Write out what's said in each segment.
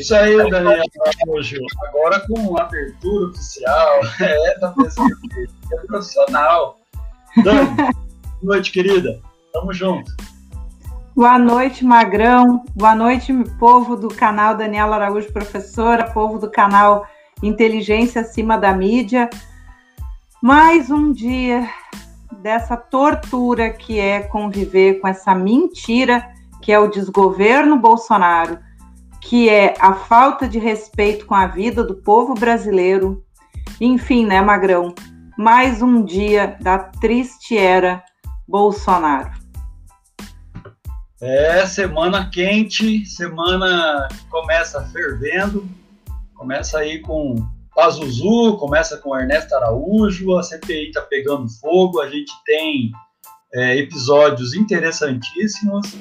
Isso aí, Daniel Araújo. Agora com abertura oficial, é da pessoa é profissional. Dani, boa noite, querida. Tamo junto. Boa noite, Magrão. Boa noite, povo do canal Daniela Araújo Professora, povo do canal Inteligência Acima da Mídia. Mais um dia dessa tortura que é conviver com essa mentira que é o desgoverno Bolsonaro, que é a falta de respeito com a vida do povo brasileiro. Enfim, né, Magrão? Mais um dia da triste era Bolsonaro. É, semana quente, semana que começa fervendo, começa aí com Pazuzu, começa com Ernesto Araújo, a CPI está pegando fogo, a gente tem é, episódios interessantíssimos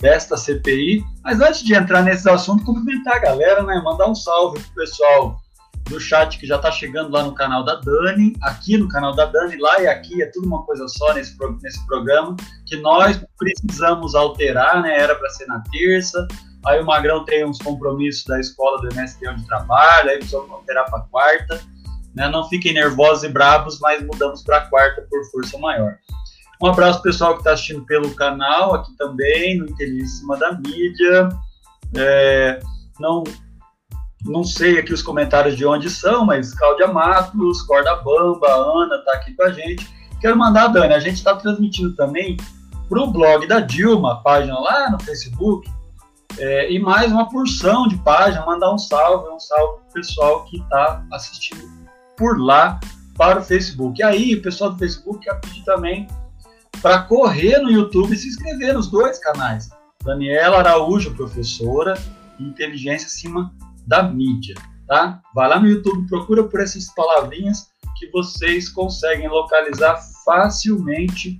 desta CPI, mas antes de entrar nesses assuntos, cumprimentar a galera, né, mandar um salve pro pessoal do chat que já está chegando lá no canal da Dani, aqui no canal da Dani, lá e aqui, é tudo uma coisa só nesse, nesse programa, que nós precisamos alterar, né? Era para ser na terça, aí o Magrão tem uns compromissos da escola do MST onde trabalha, aí precisamos alterar para quarta, né? Não fiquem nervosos e bravos, mas mudamos para quarta por força maior. Um abraço pessoal que está assistindo pelo canal, aqui também, no Inteligíssima da Mídia. É, não não sei aqui os comentários de onde são, mas Cláudia Matos, Corda Bamba, Ana está aqui com a gente. Quero mandar, Dani, a gente está transmitindo também para o blog da Dilma, página lá no Facebook, é, e mais uma porção de página, mandar um salve, um salve para o pessoal que está assistindo por lá para o Facebook. E aí, o pessoal do Facebook quer pedir também para correr no YouTube e se inscrever nos dois canais. Daniela Araújo, professora, Inteligência Acima da mídia, tá? Vai lá no YouTube, procura por essas palavrinhas que vocês conseguem localizar facilmente,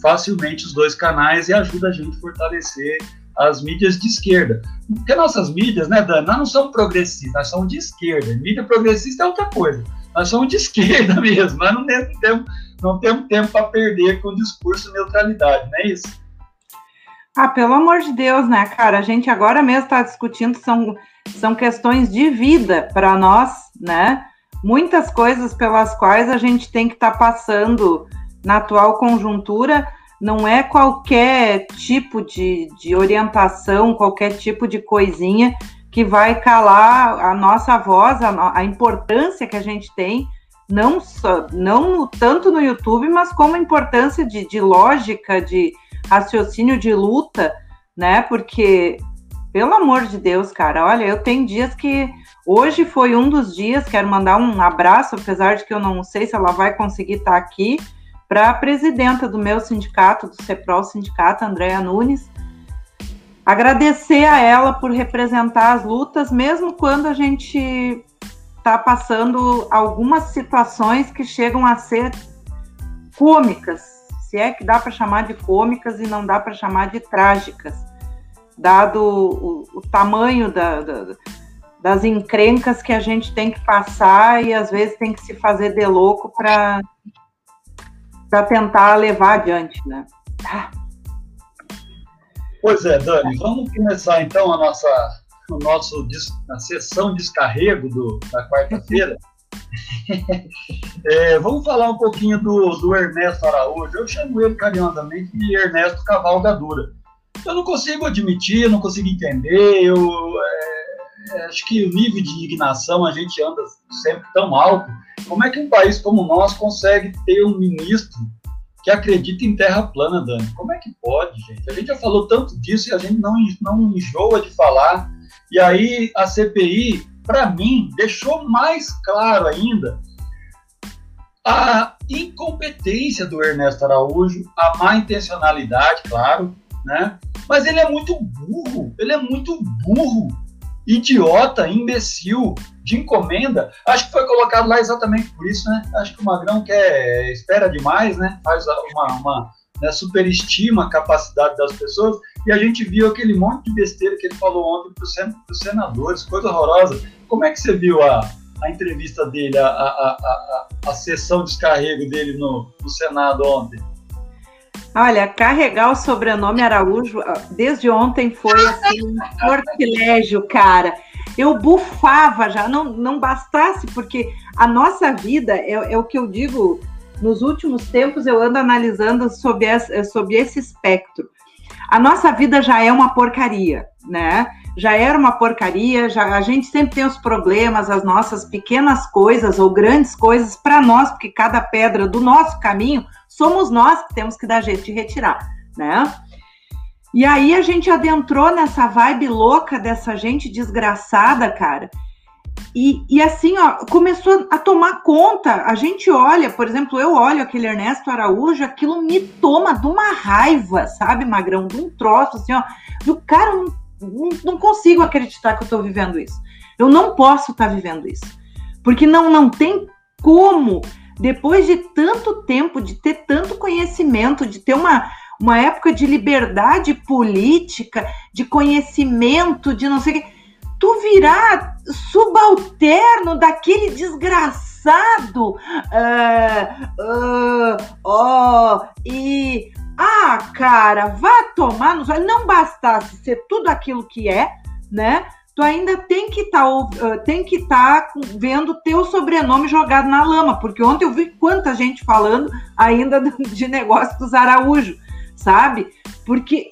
facilmente os dois canais e ajuda a gente a fortalecer as mídias de esquerda. Porque nossas mídias, né, Dani, nós não somos progressistas, nós somos de esquerda. Mídia progressista é outra coisa. Nós somos de esquerda mesmo, nós não temos tempo, não temos tempo para perder com o discurso de neutralidade, não é isso? Ah, pelo amor de Deus, né, cara? A gente agora mesmo está discutindo, são são questões de vida para nós, né? Muitas coisas pelas quais a gente tem que estar tá passando na atual conjuntura não é qualquer tipo de, de orientação, qualquer tipo de coisinha que vai calar a nossa voz, a, a importância que a gente tem, não, só, não tanto no YouTube, mas como a importância de, de lógica, de raciocínio, de luta, né? Porque pelo amor de Deus, cara, olha, eu tenho dias que. Hoje foi um dos dias, quero mandar um abraço, apesar de que eu não sei se ela vai conseguir estar aqui, para a presidenta do meu sindicato, do CEPROL Sindicato, Andréa Nunes. Agradecer a ela por representar as lutas, mesmo quando a gente está passando algumas situações que chegam a ser cômicas, se é que dá para chamar de cômicas e não dá para chamar de trágicas dado o, o tamanho da, da, das encrencas que a gente tem que passar e às vezes tem que se fazer de louco para tentar levar adiante, né? Ah. Pois é, Dani, vamos começar então a nossa o nosso a sessão descarrego do, da quarta-feira. é, vamos falar um pouquinho do, do Ernesto Araújo. Eu chamo ele carinhosamente de Ernesto Cavalgadura eu não consigo admitir, não consigo entender. Eu é, é, acho que o nível de indignação a gente anda sempre tão alto. Como é que um país como o nosso consegue ter um ministro que acredita em terra plana, Dani? Como é que pode, gente? A gente já falou tanto disso e a gente não, não enjoa de falar. E aí a CPI, para mim, deixou mais claro ainda a incompetência do Ernesto Araújo, a má intencionalidade, claro, né? Mas ele é muito burro, ele é muito burro, idiota, imbecil, de encomenda. Acho que foi colocado lá exatamente por isso, né? Acho que o Magrão quer, espera demais, né? Faz uma, uma né, superestima a capacidade das pessoas. E a gente viu aquele monte de besteira que ele falou ontem para os senadores, coisa horrorosa. Como é que você viu a, a entrevista dele, a, a, a, a, sessão de descarrego dele no, no Senado ontem? Olha, carregar o sobrenome Araújo desde ontem foi assim um sortilégio, cara. eu bufava já, não, não bastasse, porque a nossa vida, é, é o que eu digo, nos últimos tempos eu ando analisando sobre esse, sobre esse espectro. A nossa vida já é uma porcaria, né? Já era uma porcaria, já a gente sempre tem os problemas, as nossas pequenas coisas ou grandes coisas para nós, porque cada pedra do nosso caminho somos nós que temos que dar jeito de retirar, né? E aí a gente adentrou nessa vibe louca dessa gente desgraçada, cara. E, e assim, ó, começou a tomar conta. A gente olha, por exemplo, eu olho aquele Ernesto Araújo, aquilo me toma de uma raiva, sabe, Magrão? De um troço, assim, ó. Do cara, não, não, consigo acreditar que eu tô vivendo isso. Eu não posso estar tá vivendo isso. Porque não, não tem como, depois de tanto tempo, de ter tanto conhecimento, de ter uma, uma época de liberdade política, de conhecimento, de não sei o que. Tu virar subalterno daquele desgraçado. Uh, uh, oh, e. Ah, cara, vá tomar nos Não bastasse ser tudo aquilo que é, né? Tu ainda tem que tá, uh, estar tá vendo teu sobrenome jogado na lama, porque ontem eu vi quanta gente falando ainda de negócio dos Araújo sabe? Porque,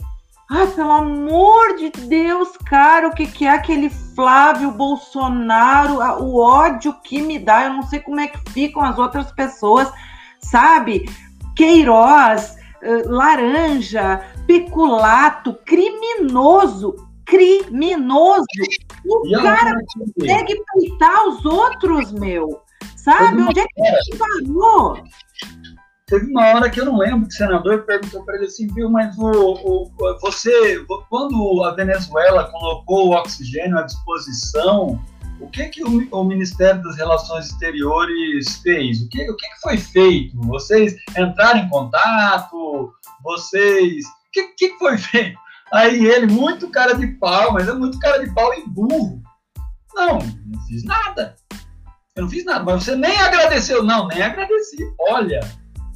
ai, pelo amor de Deus, cara, o que, que é aquele Flávio Bolsonaro, o ódio que me dá, eu não sei como é que ficam as outras pessoas, sabe? Queiroz, eh, laranja, peculato, criminoso, criminoso. O cara consegue peitar os outros, meu. Sabe? Onde é que ele parou? Teve uma hora que eu não lembro que o senador perguntou para ele assim, viu, mas o, o, você, quando a Venezuela colocou o oxigênio à disposição, o que que o, o Ministério das Relações Exteriores fez? O que, o que, que foi feito? Vocês entraram em contato? Vocês... O que, que foi feito? Aí ele, muito cara de pau, mas é muito cara de pau e burro. Não, não fiz nada. Eu não fiz nada, mas você nem agradeceu. Não, nem agradeci. Olha,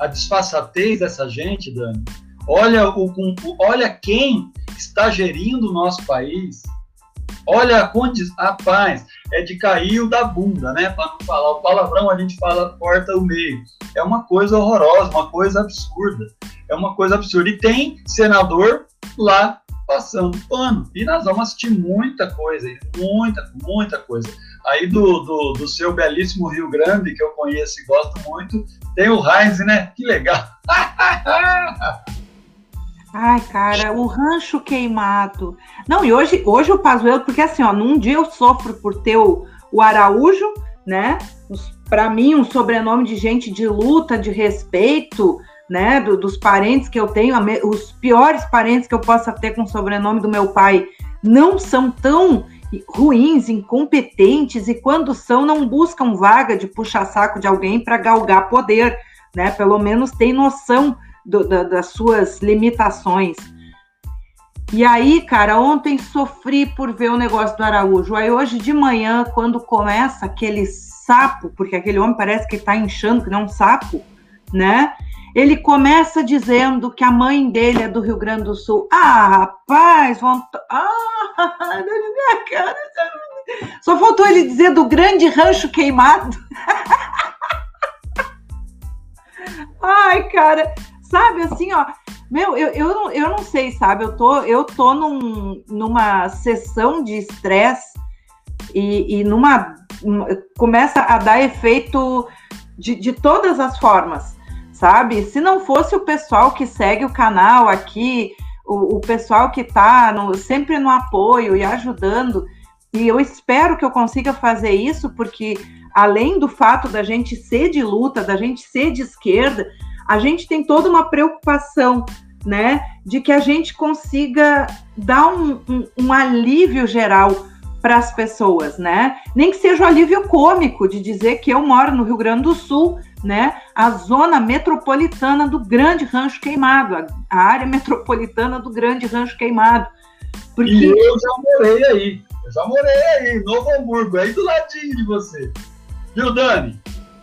a disfarçatez dessa gente, Dani. Olha, o, o, olha quem está gerindo o nosso país. Olha a condição. Rapaz, é de cair da bunda, né? Para não falar o palavrão, a gente fala porta o meio. É uma coisa horrorosa, uma coisa absurda. É uma coisa absurda. E tem senador lá passando pano. E nós vamos assistir muita coisa, muita, muita coisa. Aí do, do, do seu belíssimo Rio Grande, que eu conheço e gosto muito, tem o Heinz, né? Que legal. Ai, cara, o rancho queimado. Não, e hoje, hoje o Pazuello, porque assim, ó, num dia eu sofro por ter o, o Araújo, né? Para mim, um sobrenome de gente de luta, de respeito, né? Do, dos parentes que eu tenho, os piores parentes que eu possa ter com o sobrenome do meu pai não são tão ruins, incompetentes e quando são não buscam vaga de puxa-saco de alguém para galgar poder, né? Pelo menos tem noção do, da, das suas limitações. E aí, cara, ontem sofri por ver o negócio do Araújo. Aí hoje de manhã, quando começa aquele sapo, porque aquele homem parece que está inchando, que não é um sapo, né? Ele começa dizendo que a mãe dele é do Rio Grande do Sul. Ah, rapaz. Ah, cara. Só faltou ele dizer do grande rancho queimado. Ai, cara, sabe assim, ó. Meu, eu, eu, não, eu não sei, sabe? Eu tô, eu tô num, numa sessão de estresse e, e numa. Começa a dar efeito de, de todas as formas sabe? Se não fosse o pessoal que segue o canal aqui, o, o pessoal que está sempre no apoio e ajudando, e eu espero que eu consiga fazer isso, porque além do fato da gente ser de luta, da gente ser de esquerda, a gente tem toda uma preocupação, né, de que a gente consiga dar um, um, um alívio geral para as pessoas, né? Nem que seja o um alívio cômico de dizer que eu moro no Rio Grande do Sul, né? A zona metropolitana do Grande Rancho Queimado, a, a área metropolitana do Grande Rancho Queimado. Porque... E eu já morei aí, eu já morei aí, Novo Hamburgo, aí do ladinho de você. Viu, Dani?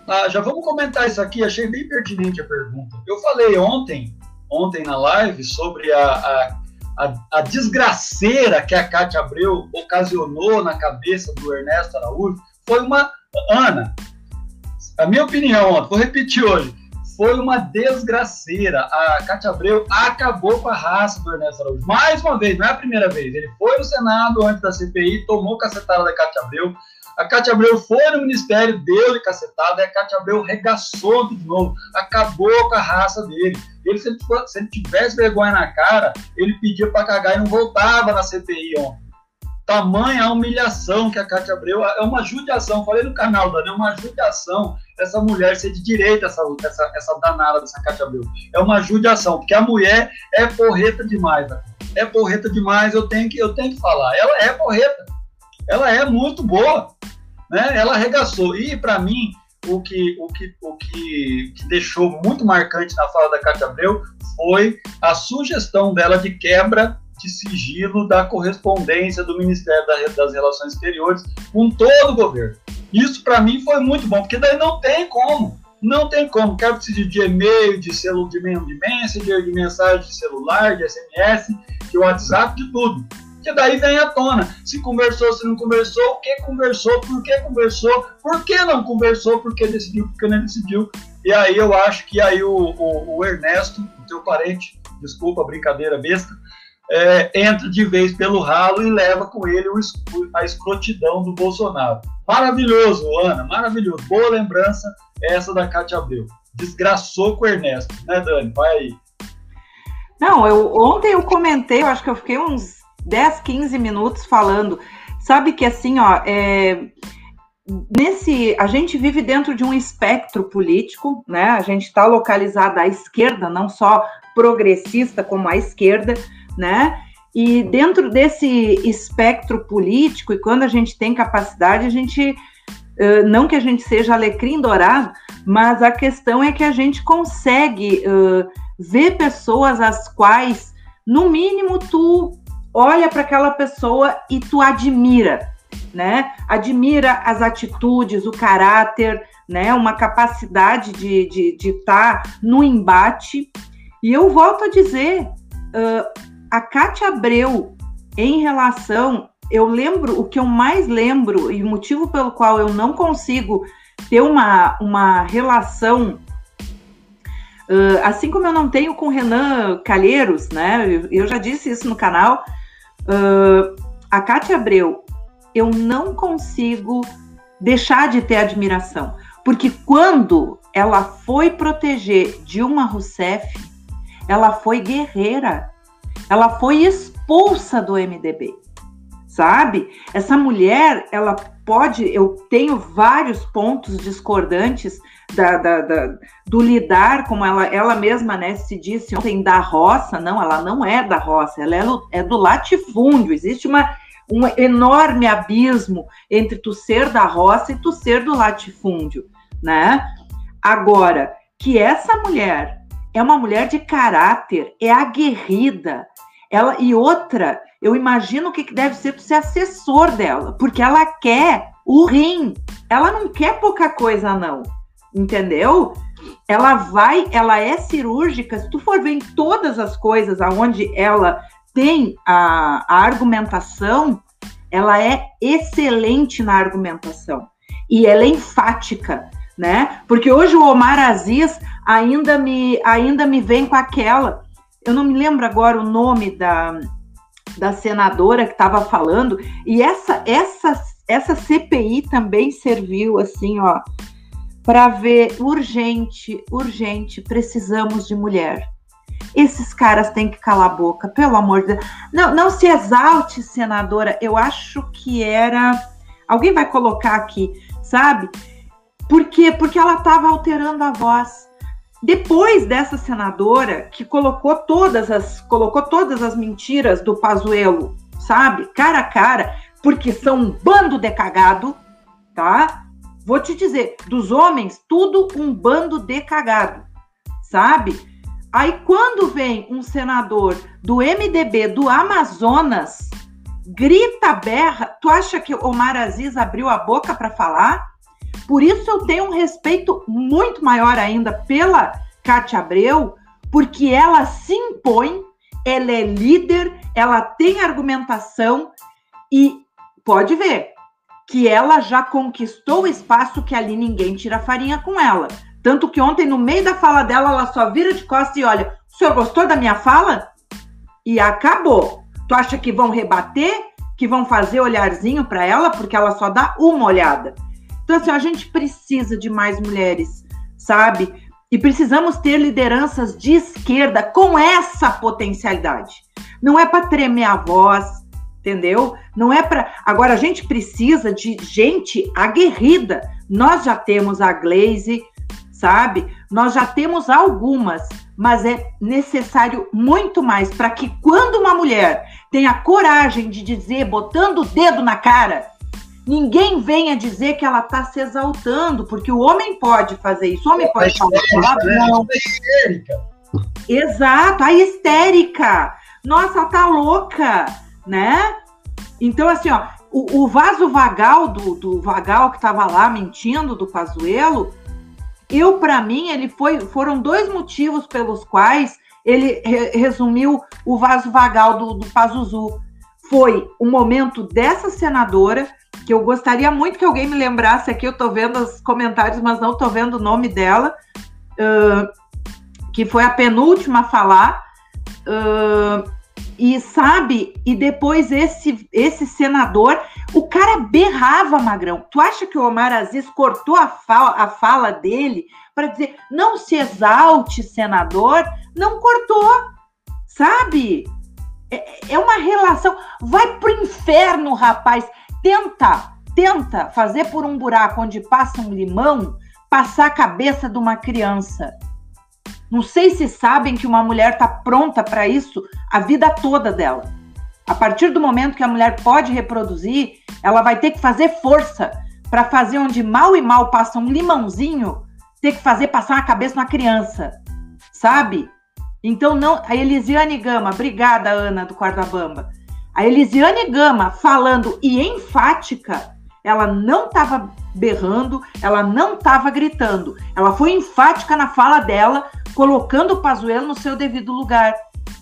Ah, já vamos comentar isso aqui, achei bem pertinente a pergunta. Eu falei ontem, ontem na live, sobre a, a, a, a desgraceira que a Cátia Abreu ocasionou na cabeça do Ernesto Araújo foi uma. Ana, a minha opinião, vou repetir hoje, foi uma desgraceira. A Cátia Abreu acabou com a raça do Ernesto Araújo. Mais uma vez, não é a primeira vez. Ele foi no Senado antes da CPI, tomou cacetada da Cátia Abreu. A Cátia Abreu foi no ministério, deu-lhe cacetada, e a Cátia Abreu regaçou de novo, acabou com a raça dele. Ele, se ele, se ele tivesse vergonha na cara, ele pedia para cagar e não voltava na CPI ontem. Tamanha humilhação que a Cátia Abreu. É uma judiação, falei no canal, Dani, é uma judiação essa mulher ser de direita, essa, essa, essa danada dessa Cátia Abreu. É uma judiação, porque a mulher é porreta demais, né? é porreta demais, eu tenho, que, eu tenho que falar. Ela é porreta, ela é muito boa, né? ela arregaçou. E, para mim, o que, o, que, o que, que deixou muito marcante na fala da Cátia Abreu foi a sugestão dela de quebra de sigilo da correspondência do Ministério das Relações Exteriores com todo o governo. Isso para mim foi muito bom, porque daí não tem como. Não tem como. Quero precisar de e-mail, de celular, de, messenger, de mensagem de celular, de SMS, de WhatsApp, de tudo. Que daí vem à tona. Se conversou, se não conversou, o que conversou, por que conversou, por que não conversou, por que decidiu, por que não decidiu. E aí eu acho que aí o, o, o Ernesto, o teu parente, desculpa a brincadeira besta, é, entra de vez pelo ralo e leva com ele o, a escrotidão do Bolsonaro. Maravilhoso, Ana, maravilhoso. Boa lembrança essa da Cátia Abreu. Desgraçou com o Ernesto, né, Dani? Vai aí. Não, eu, ontem eu comentei, eu acho que eu fiquei uns 10, 15 minutos falando. Sabe que assim, ó, é, nesse a gente vive dentro de um espectro político, né? A gente está localizado à esquerda, não só progressista como à esquerda né? E dentro desse espectro político, e quando a gente tem capacidade, a gente, não que a gente seja alecrim dourado, mas a questão é que a gente consegue ver pessoas as quais, no mínimo, tu olha para aquela pessoa e tu admira, né? Admira as atitudes, o caráter, né? Uma capacidade de estar de, de tá no embate. E eu volto a dizer, uh, a Cátia Abreu, em relação, eu lembro, o que eu mais lembro, e o motivo pelo qual eu não consigo ter uma, uma relação, uh, assim como eu não tenho com Renan Calheiros, né? Eu, eu já disse isso no canal. Uh, a Cátia Abreu, eu não consigo deixar de ter admiração, porque quando ela foi proteger Dilma Rousseff, ela foi guerreira ela foi expulsa do MDB, sabe? Essa mulher, ela pode. Eu tenho vários pontos discordantes da, da, da, do lidar, como ela, ela mesma né, se disse ontem, da roça. Não, ela não é da roça, ela é, é do latifúndio. Existe uma, um enorme abismo entre tu ser da roça e tu ser do latifúndio, né? Agora, que essa mulher é uma mulher de caráter, é aguerrida. Ela e outra, eu imagino o que deve ser ser assessor dela, porque ela quer o rim. Ela não quer pouca coisa não. Entendeu? Ela vai, ela é cirúrgica. Se tu for ver em todas as coisas aonde ela tem a, a argumentação, ela é excelente na argumentação e ela é enfática né? Porque hoje o Omar Aziz ainda me, ainda me vem com aquela. Eu não me lembro agora o nome da, da senadora que estava falando, e essa, essa, essa CPI também serviu assim, ó, para ver urgente, urgente, precisamos de mulher. Esses caras têm que calar a boca, pelo amor de Deus. Não, não se exalte, senadora. Eu acho que era. Alguém vai colocar aqui, sabe? Por quê? Porque ela estava alterando a voz. Depois dessa senadora que colocou todas as colocou todas as mentiras do Pazuello, sabe? Cara a cara, porque são um bando de cagado, tá? Vou te dizer, dos homens, tudo um bando de cagado, sabe? Aí quando vem um senador do MDB do Amazonas, grita, berra, tu acha que Omar Aziz abriu a boca para falar? Por isso eu tenho um respeito muito maior ainda pela Cátia Abreu, porque ela se impõe ela é líder, ela tem argumentação e pode ver que ela já conquistou o espaço que ali ninguém tira farinha com ela. Tanto que ontem, no meio da fala dela, ela só vira de costas e olha: o senhor gostou da minha fala? E acabou. Tu acha que vão rebater? Que vão fazer olharzinho para ela? Porque ela só dá uma olhada. Então, assim, a gente precisa de mais mulheres, sabe? E precisamos ter lideranças de esquerda com essa potencialidade. Não é para tremer a voz, entendeu? Não é para. Agora, a gente precisa de gente aguerrida. Nós já temos a Glaze, sabe? Nós já temos algumas, mas é necessário muito mais para que quando uma mulher tenha coragem de dizer, botando o dedo na cara, ninguém venha dizer que ela está se exaltando, porque o homem pode fazer isso, o homem pode falar palavra, né? não. Exato, a histérica. Nossa, tá louca, né? Então, assim, ó, o, o vaso vagal do, do vagal que estava lá mentindo do Pazuelo, eu, para mim, ele foi. Foram dois motivos pelos quais ele re, resumiu o vaso vagal do, do Pazuzu. Foi o momento dessa senadora, que eu gostaria muito que alguém me lembrasse aqui, eu estou vendo os comentários, mas não estou vendo o nome dela, uh, que foi a penúltima a falar. Uh, e sabe, e depois esse esse senador, o cara berrava, Magrão. Tu acha que o Omar Aziz cortou a fala, a fala dele para dizer não se exalte, senador? Não cortou, sabe? É, é uma relação. Vai pro inferno, rapaz. Tenta, tenta fazer por um buraco onde passa um limão, passar a cabeça de uma criança. Não sei se sabem que uma mulher está pronta para isso a vida toda dela. A partir do momento que a mulher pode reproduzir, ela vai ter que fazer força para fazer onde mal e mal passa um limãozinho, ter que fazer passar a cabeça na criança, sabe? Então não, a Elisiane Gama, obrigada Ana do Bamba. A Elisiane Gama falando e enfática, ela não estava berrando, ela não estava gritando, ela foi enfática na fala dela colocando o Pazuello no seu devido lugar.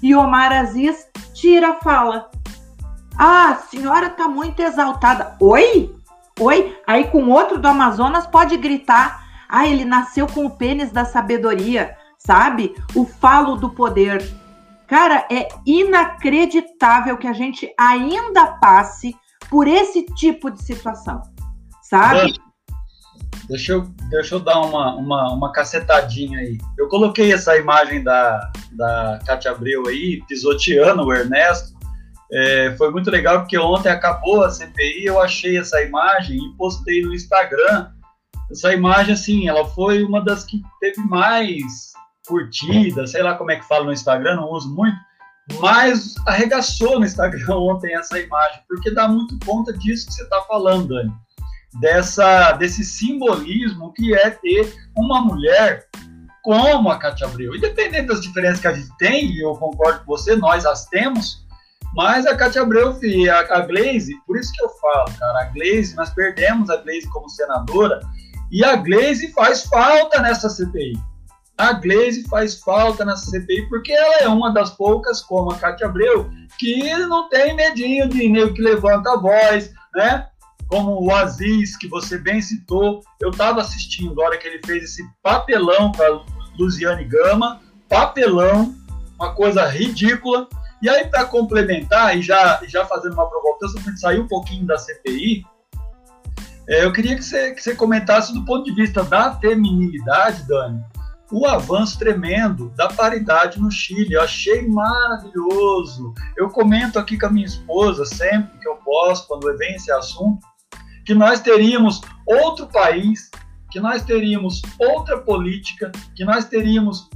E Omar Aziz tira a fala. Ah, a senhora está muito exaltada. Oi? Oi? Aí com outro do Amazonas pode gritar. Ah, ele nasceu com o pênis da sabedoria, sabe? O falo do poder. Cara, é inacreditável que a gente ainda passe por esse tipo de situação, sabe? Deixa eu, deixa eu dar uma, uma, uma cacetadinha aí. Eu coloquei essa imagem da, da Cátia Abreu aí, pisoteando o Ernesto. É, foi muito legal porque ontem acabou a CPI, eu achei essa imagem e postei no Instagram. Essa imagem, assim, ela foi uma das que teve mais curtida, sei lá como é que fala no Instagram, não uso muito, mas arregaçou no Instagram ontem essa imagem, porque dá muito conta disso que você está falando, Dani dessa, desse simbolismo que é ter uma mulher como a Cátia Abreu. Independente das diferenças que a gente tem, e eu concordo com você, nós as temos, mas a Cátia Abreu a, a Glaze, por isso que eu falo, cara, a Glaze, nós perdemos a Glaze como senadora, e a Glaze faz falta nessa CPI. A Glaze faz falta nessa CPI porque ela é uma das poucas, como a Cátia Abreu, que não tem medinho de nego que levanta a voz, né? como o Aziz, que você bem citou. Eu estava assistindo a hora que ele fez esse papelão para Luziane Gama, papelão, uma coisa ridícula. E aí, para complementar, e já, já fazendo uma provocação, para sair um pouquinho da CPI, é, eu queria que você, que você comentasse do ponto de vista da feminilidade, Dani, o avanço tremendo da paridade no Chile. Eu achei maravilhoso. Eu comento aqui com a minha esposa sempre que eu posso, quando vem esse assunto, que nós teríamos outro país, que nós teríamos outra política, que nós teríamos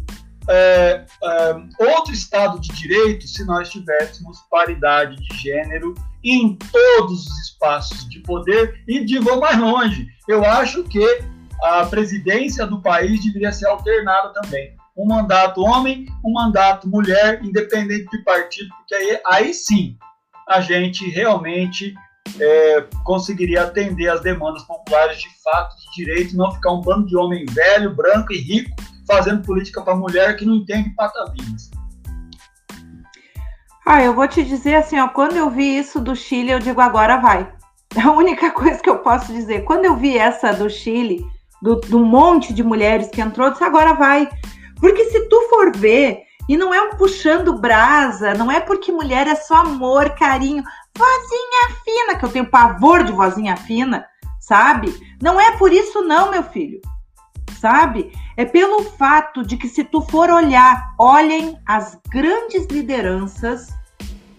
é, é, outro Estado de Direito se nós tivéssemos paridade de gênero em todos os espaços de poder e de vou mais longe. Eu acho que a presidência do país deveria ser alternada também. Um mandato homem, um mandato mulher, independente de partido, porque aí, aí sim a gente realmente é, conseguiria atender as demandas populares de fato, de direito, não ficar um bando de homem velho, branco e rico fazendo política para mulher que não entende patavinas. Ah, eu vou te dizer assim, ó, quando eu vi isso do Chile, eu digo agora vai. É a única coisa que eu posso dizer. Quando eu vi essa do Chile, do, do monte de mulheres que entrou, disse agora vai. Porque se tu for ver, e não é um puxando brasa, não é porque mulher é só amor, carinho, vozinha fina, que eu tenho pavor de vozinha fina, sabe? Não é por isso não, meu filho. Sabe? É pelo fato de que se tu for olhar, olhem as grandes lideranças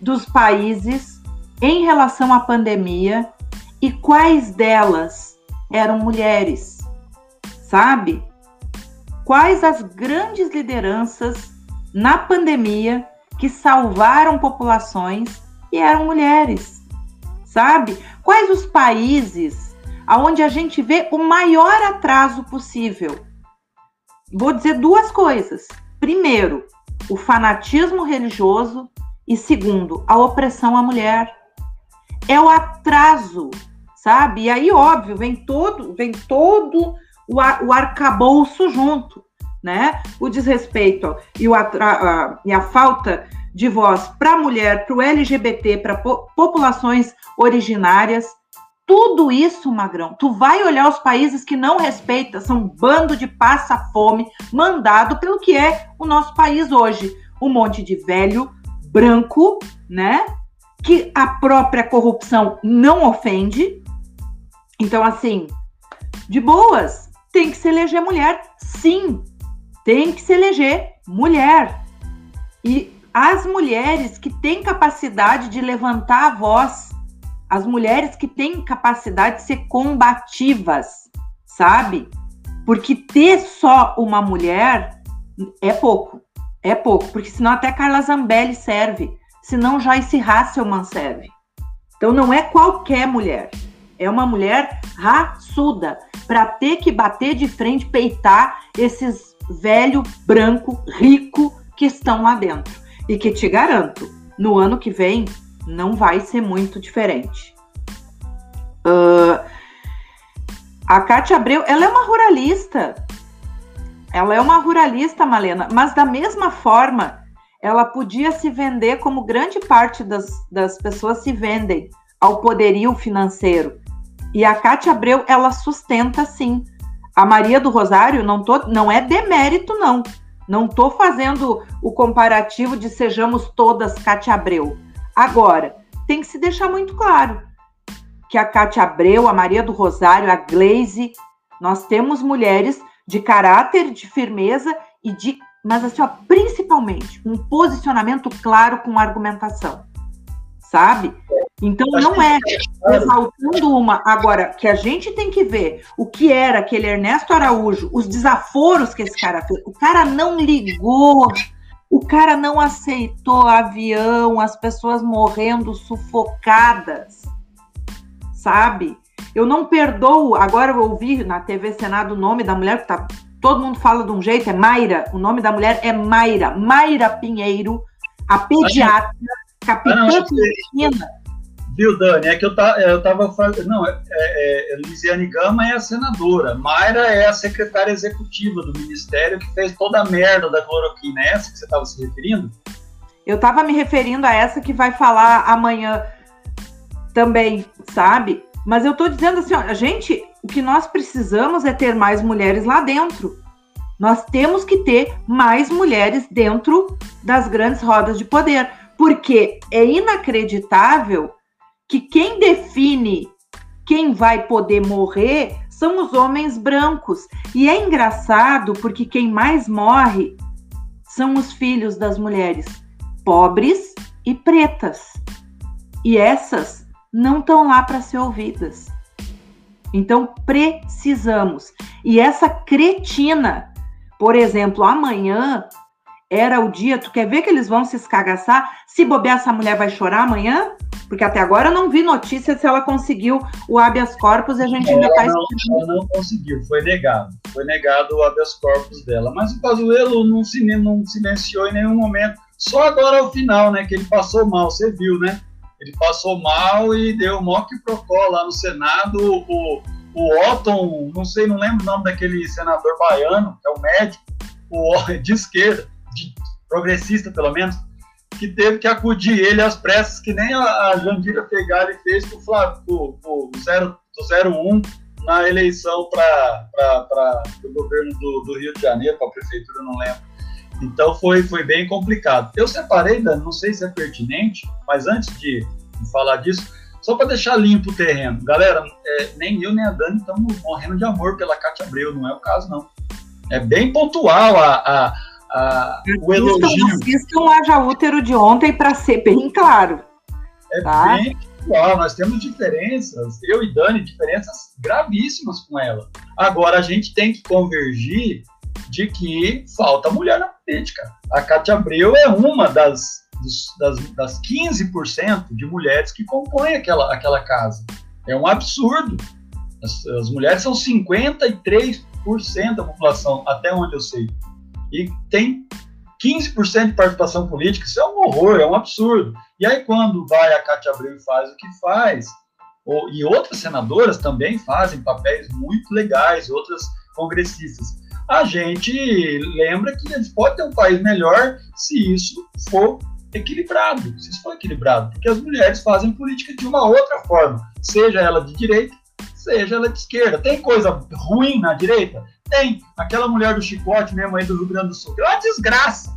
dos países em relação à pandemia e quais delas eram mulheres, sabe? Quais as grandes lideranças na pandemia que salvaram populações e eram mulheres, sabe? Quais os países aonde a gente vê o maior atraso possível? Vou dizer duas coisas. Primeiro, o fanatismo religioso e segundo, a opressão à mulher. É o atraso, sabe? E aí, óbvio, vem todo, vem todo o, ar, o arcabouço junto, né? O desrespeito e, o atra, e a falta de voz para a mulher, para o LGBT, para po populações originárias. Tudo isso, Magrão, tu vai olhar os países que não respeitam, são um bando de passa-fome mandado pelo que é o nosso país hoje. Um monte de velho, branco, né? Que a própria corrupção não ofende. Então, assim, de boas, tem que se eleger mulher. Sim, tem que se eleger mulher. E as mulheres que têm capacidade de levantar a voz, as mulheres que têm capacidade de ser combativas, sabe? Porque ter só uma mulher é pouco. É pouco, porque senão até Carla Zambelli serve, senão Joyce Hasselman serve. Então não é qualquer mulher, é uma mulher raçuda para ter que bater de frente, peitar esses velho branco rico que estão lá dentro. E que te garanto, no ano que vem não vai ser muito diferente. Uh, a Cátia Abreu, ela é uma ruralista, ela é uma ruralista, Malena, mas da mesma forma, ela podia se vender como grande parte das, das pessoas se vendem ao poderio financeiro. E a Cátia Abreu, ela sustenta sim. A Maria do Rosário, não, tô, não é demérito, não. Não estou fazendo o comparativo de sejamos todas Cátia Abreu. Agora, tem que se deixar muito claro que a Cátia Abreu, a Maria do Rosário, a Glaze, nós temos mulheres de caráter, de firmeza e de, mas assim, ó, principalmente um posicionamento claro com argumentação, sabe? Então não é exaltando uma. Agora, que a gente tem que ver o que era aquele Ernesto Araújo, os desaforos que esse cara fez. O cara não ligou, o cara não aceitou avião, as pessoas morrendo sufocadas, sabe? Eu não perdoo. Agora eu ouvi na TV Senado o nome da mulher, que tá, todo mundo fala de um jeito, é Mayra. O nome da mulher é Mayra. Mayra Pinheiro, a pediatra, capitã de medicina. Viu, Dani? É que eu, tá, eu tava falando. Não, é, é, é, Gama é a senadora. Mayra é a secretária executiva do ministério que fez toda a merda da cloroquina. É essa que você estava se referindo? Eu estava me referindo a essa que vai falar amanhã também, sabe? Mas eu tô dizendo assim, ó, gente, o que nós precisamos é ter mais mulheres lá dentro. Nós temos que ter mais mulheres dentro das grandes rodas de poder, porque é inacreditável que quem define quem vai poder morrer são os homens brancos. E é engraçado porque quem mais morre são os filhos das mulheres pobres e pretas. E essas não estão lá para ser ouvidas. Então precisamos. E essa cretina, por exemplo, amanhã era o dia, tu quer ver que eles vão se escagaçar? Se bobear, essa mulher vai chorar amanhã? Porque até agora eu não vi notícia se ela conseguiu o habeas corpus e a gente ainda está Ela não conseguiu, foi negado. Foi negado o habeas corpus dela. Mas o Pazuello não, se, não silenciou em nenhum momento. Só agora ao final, né? Que ele passou mal, você viu, né? ele passou mal e deu mock procó lá no Senado. O, o Otton, não sei, não lembro o nome daquele senador baiano, que é o médico, o, de esquerda, progressista pelo menos, que teve que acudir ele às pressas, que nem a, a Jandira Fegali fez com o, Flávio, com, com o 01 na eleição para o governo do, do, Rio de Janeiro, para a prefeitura, não lembro. Então foi, foi bem complicado. Eu separei, Dani, não sei se é pertinente, mas antes de falar disso, só para deixar limpo o terreno. Galera, é, nem eu nem a Dani estamos morrendo de amor pela Cátia Abreu, não é o caso, não. É bem pontual a, a a, o elogio. Assistam o Haja Útero de ontem para ser bem claro. É tá? bem claro, nós temos diferenças, eu e Dani, diferenças gravíssimas com ela. Agora a gente tem que convergir de que falta mulher na política. A Cátia Abreu é uma das, das, das 15% de mulheres que compõem aquela, aquela casa. É um absurdo. As, as mulheres são 53% da população, até onde eu sei e tem 15% de participação política, isso é um horror, é um absurdo. E aí, quando vai a Cátia Abreu e faz o que faz, ou, e outras senadoras também fazem papéis muito legais, outras congressistas, a gente lembra que a gente pode ter um país melhor se isso for equilibrado, se isso for equilibrado, porque as mulheres fazem política de uma outra forma, seja ela de direita, seja ela de esquerda. Tem coisa ruim na direita? Tem. Aquela mulher do chicote mesmo aí do Rio Grande do Sul. É uma desgraça.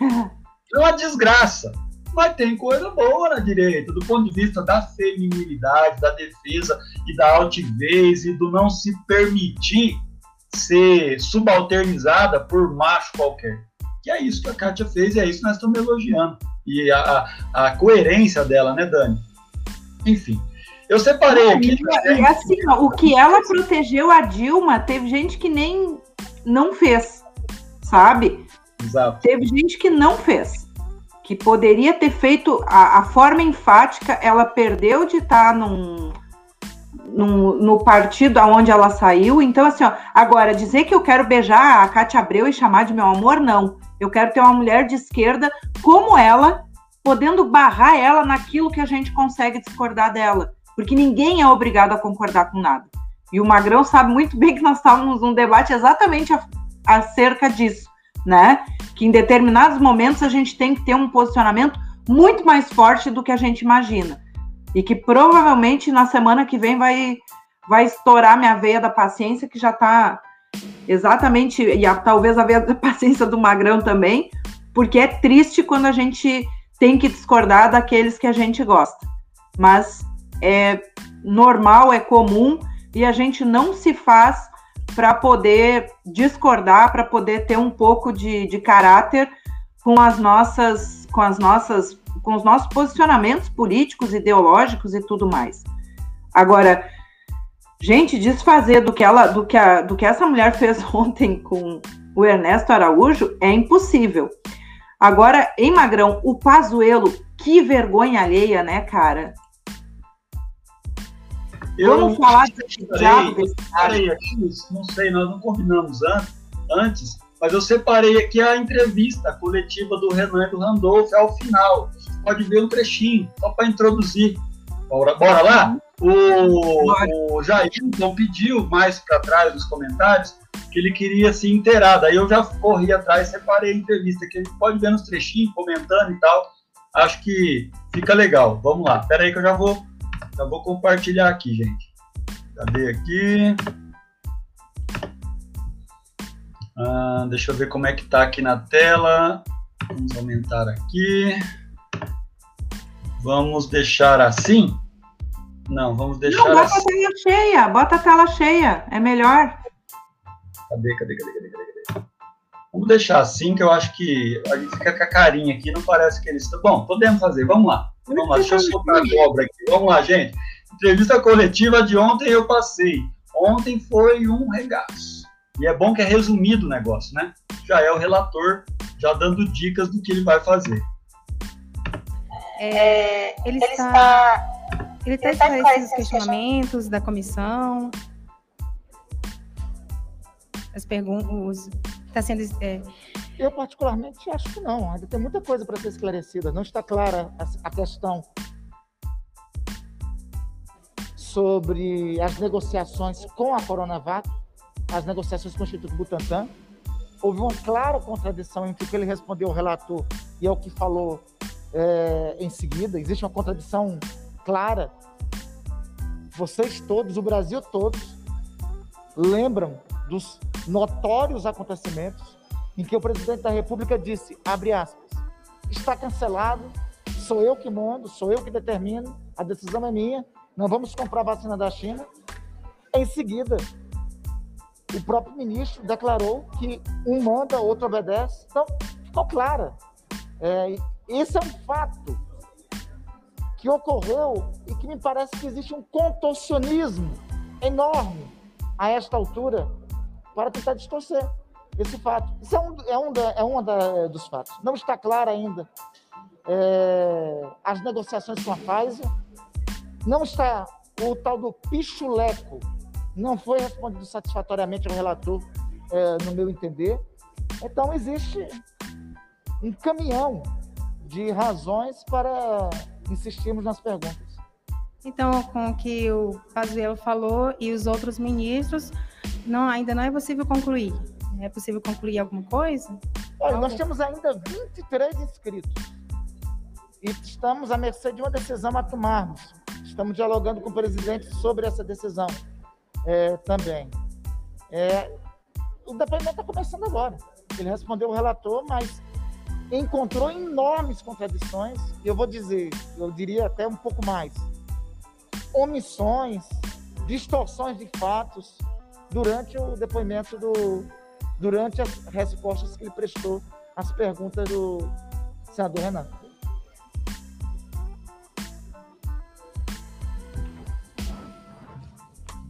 É uma desgraça. Mas tem coisa boa na direita, do ponto de vista da feminilidade, da defesa e da altivez e do não se permitir ser subalternizada por macho qualquer. E é isso que a Kátia fez e é isso que nós estamos elogiando. E a, a coerência dela, né, Dani? Enfim, eu separei aqui. E assim, ó, o que ela protegeu a Dilma, teve gente que nem não fez, sabe? Exato. Teve gente que não fez. Que poderia ter feito a, a forma enfática, ela perdeu de estar num, no, no partido aonde ela saiu. Então, assim, ó, agora, dizer que eu quero beijar a Cátia Abreu e chamar de meu amor, não. Eu quero ter uma mulher de esquerda como ela, podendo barrar ela naquilo que a gente consegue discordar dela porque ninguém é obrigado a concordar com nada. E o Magrão sabe muito bem que nós estávamos num debate exatamente acerca disso, né? Que em determinados momentos a gente tem que ter um posicionamento muito mais forte do que a gente imagina. E que provavelmente na semana que vem vai, vai estourar minha veia da paciência, que já está exatamente, e a, talvez a veia da paciência do Magrão também, porque é triste quando a gente tem que discordar daqueles que a gente gosta. Mas é normal, é comum e a gente não se faz para poder discordar, para poder ter um pouco de, de caráter com as nossas, com as nossas, com os nossos posicionamentos políticos, ideológicos e tudo mais. Agora, gente, desfazer do que ela, do que a, do que essa mulher fez ontem com o Ernesto Araújo é impossível. Agora, em Magrão, o Pazuelo, que vergonha alheia, né, cara? Eu Vamos falar desse diabo desse não sei, nós não combinamos antes, mas eu separei aqui a entrevista coletiva do Renan e do Randolph ao final. Pode ver um trechinho, só para introduzir. Bora, bora lá? O, o Jailton pediu mais para trás nos comentários que ele queria se inteirar. Daí eu já corri atrás, separei a entrevista, que ele pode ver nos trechinhos, comentando e tal. Acho que fica legal. Vamos lá. Espera aí que eu já vou já vou compartilhar aqui, gente. Cadê aqui? Ah, deixa eu ver como é que tá aqui na tela. Vamos aumentar aqui. Vamos deixar assim? Não, vamos deixar Não, bota assim. a tela cheia, bota a tela cheia, é melhor. Cadê, cadê, cadê, cadê, cadê? Vamos deixar assim, que eu acho que a gente fica com a carinha aqui, não parece que eles estão. Bom, podemos fazer, vamos lá. Vamos lá, deixa eu soltar a cobra aqui. Vamos lá, gente. Entrevista coletiva de ontem eu passei. Ontem foi um regaço. E é bom que é resumido o negócio, né? Já é o relator já dando dicas do que ele vai fazer. É, ele, ele, está, ele está esclarecendo os questionamentos da comissão. As perguntas. Está sendo. É... Eu, particularmente, acho que não. Ainda tem muita coisa para ser esclarecida. Não está clara a questão sobre as negociações com a Coronavac, as negociações com o Instituto Butantan. Houve uma clara contradição entre o que ele respondeu ao relator e ao que falou é, em seguida, existe uma contradição clara. Vocês todos, o Brasil todos, lembram dos notórios acontecimentos em que o presidente da República disse, abre aspas, está cancelado, sou eu que mando, sou eu que determino, a decisão é minha, não vamos comprar vacina da China. Em seguida, o próprio ministro declarou que um manda, outro obedece. Então, ficou clara. É, esse é um fato que ocorreu e que me parece que existe um contorcionismo enorme a esta altura para tentar distorcer esse fato. Isso é um, é um, da, é um da, dos fatos. Não está claro ainda é, as negociações com a Pfizer, não está o tal do pichuleco, não foi respondido satisfatoriamente ao relator, é, no meu entender. Então, existe um caminhão de razões para insistirmos nas perguntas. Então, com o que o Pazuello falou e os outros ministros, não, ainda não é possível concluir. É possível concluir alguma coisa? Olha, nós temos ainda 23 inscritos. E estamos à mercê de uma decisão a tomarmos. Estamos dialogando com o presidente sobre essa decisão é, também. É, o depoimento está começando agora. Ele respondeu o relator, mas encontrou enormes contradições, eu vou dizer, eu diria até um pouco mais, omissões, distorções de fatos durante o depoimento do, durante as respostas que ele prestou às perguntas do senador Renato.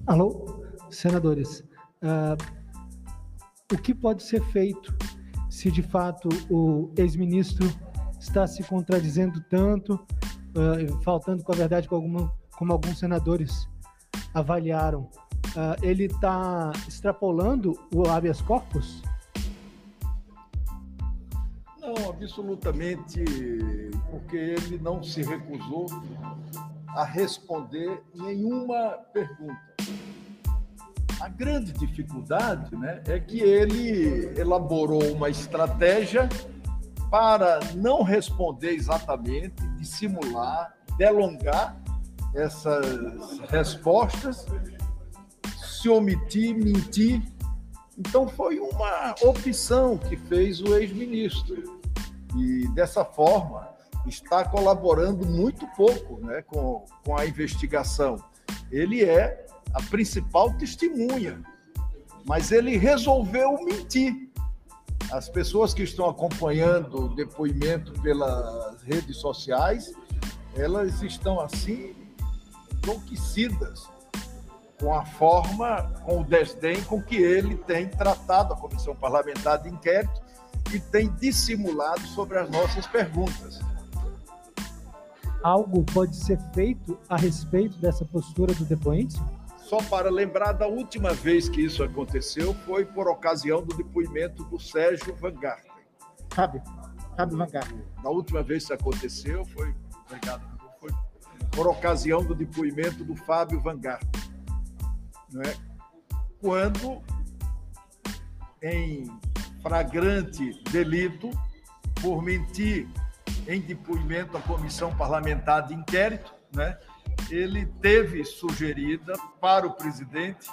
Alô, senadores. Uh, o que pode ser feito se de fato o ex-ministro está se contradizendo tanto, uh, faltando com a verdade com alguma, como alguns senadores avaliaram? Uh, ele está extrapolando o habeas corpus? Não, absolutamente, porque ele não se recusou a responder nenhuma pergunta. A grande dificuldade né, é que ele elaborou uma estratégia para não responder exatamente, dissimular, delongar essas respostas se omitir, mentir. Então foi uma opção que fez o ex-ministro. E dessa forma está colaborando muito pouco né, com, com a investigação. Ele é a principal testemunha, mas ele resolveu mentir. As pessoas que estão acompanhando o depoimento pelas redes sociais, elas estão assim enlouquecidas com a forma, com o desdém com que ele tem tratado a Comissão Parlamentar de Inquérito e tem dissimulado sobre as nossas perguntas. Algo pode ser feito a respeito dessa postura do depoente? Só para lembrar da última vez que isso aconteceu foi por ocasião do depoimento do Sérgio Van Garten. Sabe, sabe Van Garten. Da última vez que isso aconteceu foi, obrigado, foi por ocasião do depoimento do Fábio Van Garten é? quando, em flagrante delito, por mentir em depoimento à comissão parlamentar de inquérito, né, ele teve sugerida para o presidente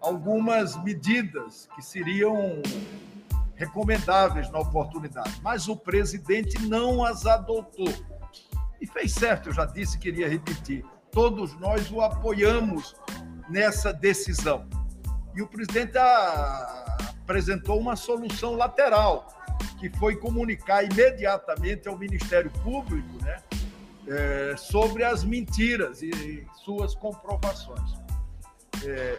algumas medidas que seriam recomendáveis na oportunidade, mas o presidente não as adotou. E fez certo, eu já disse que iria repetir. Todos nós o apoiamos nessa decisão. E o presidente apresentou uma solução lateral, que foi comunicar imediatamente ao Ministério Público né, é, sobre as mentiras e suas comprovações. É,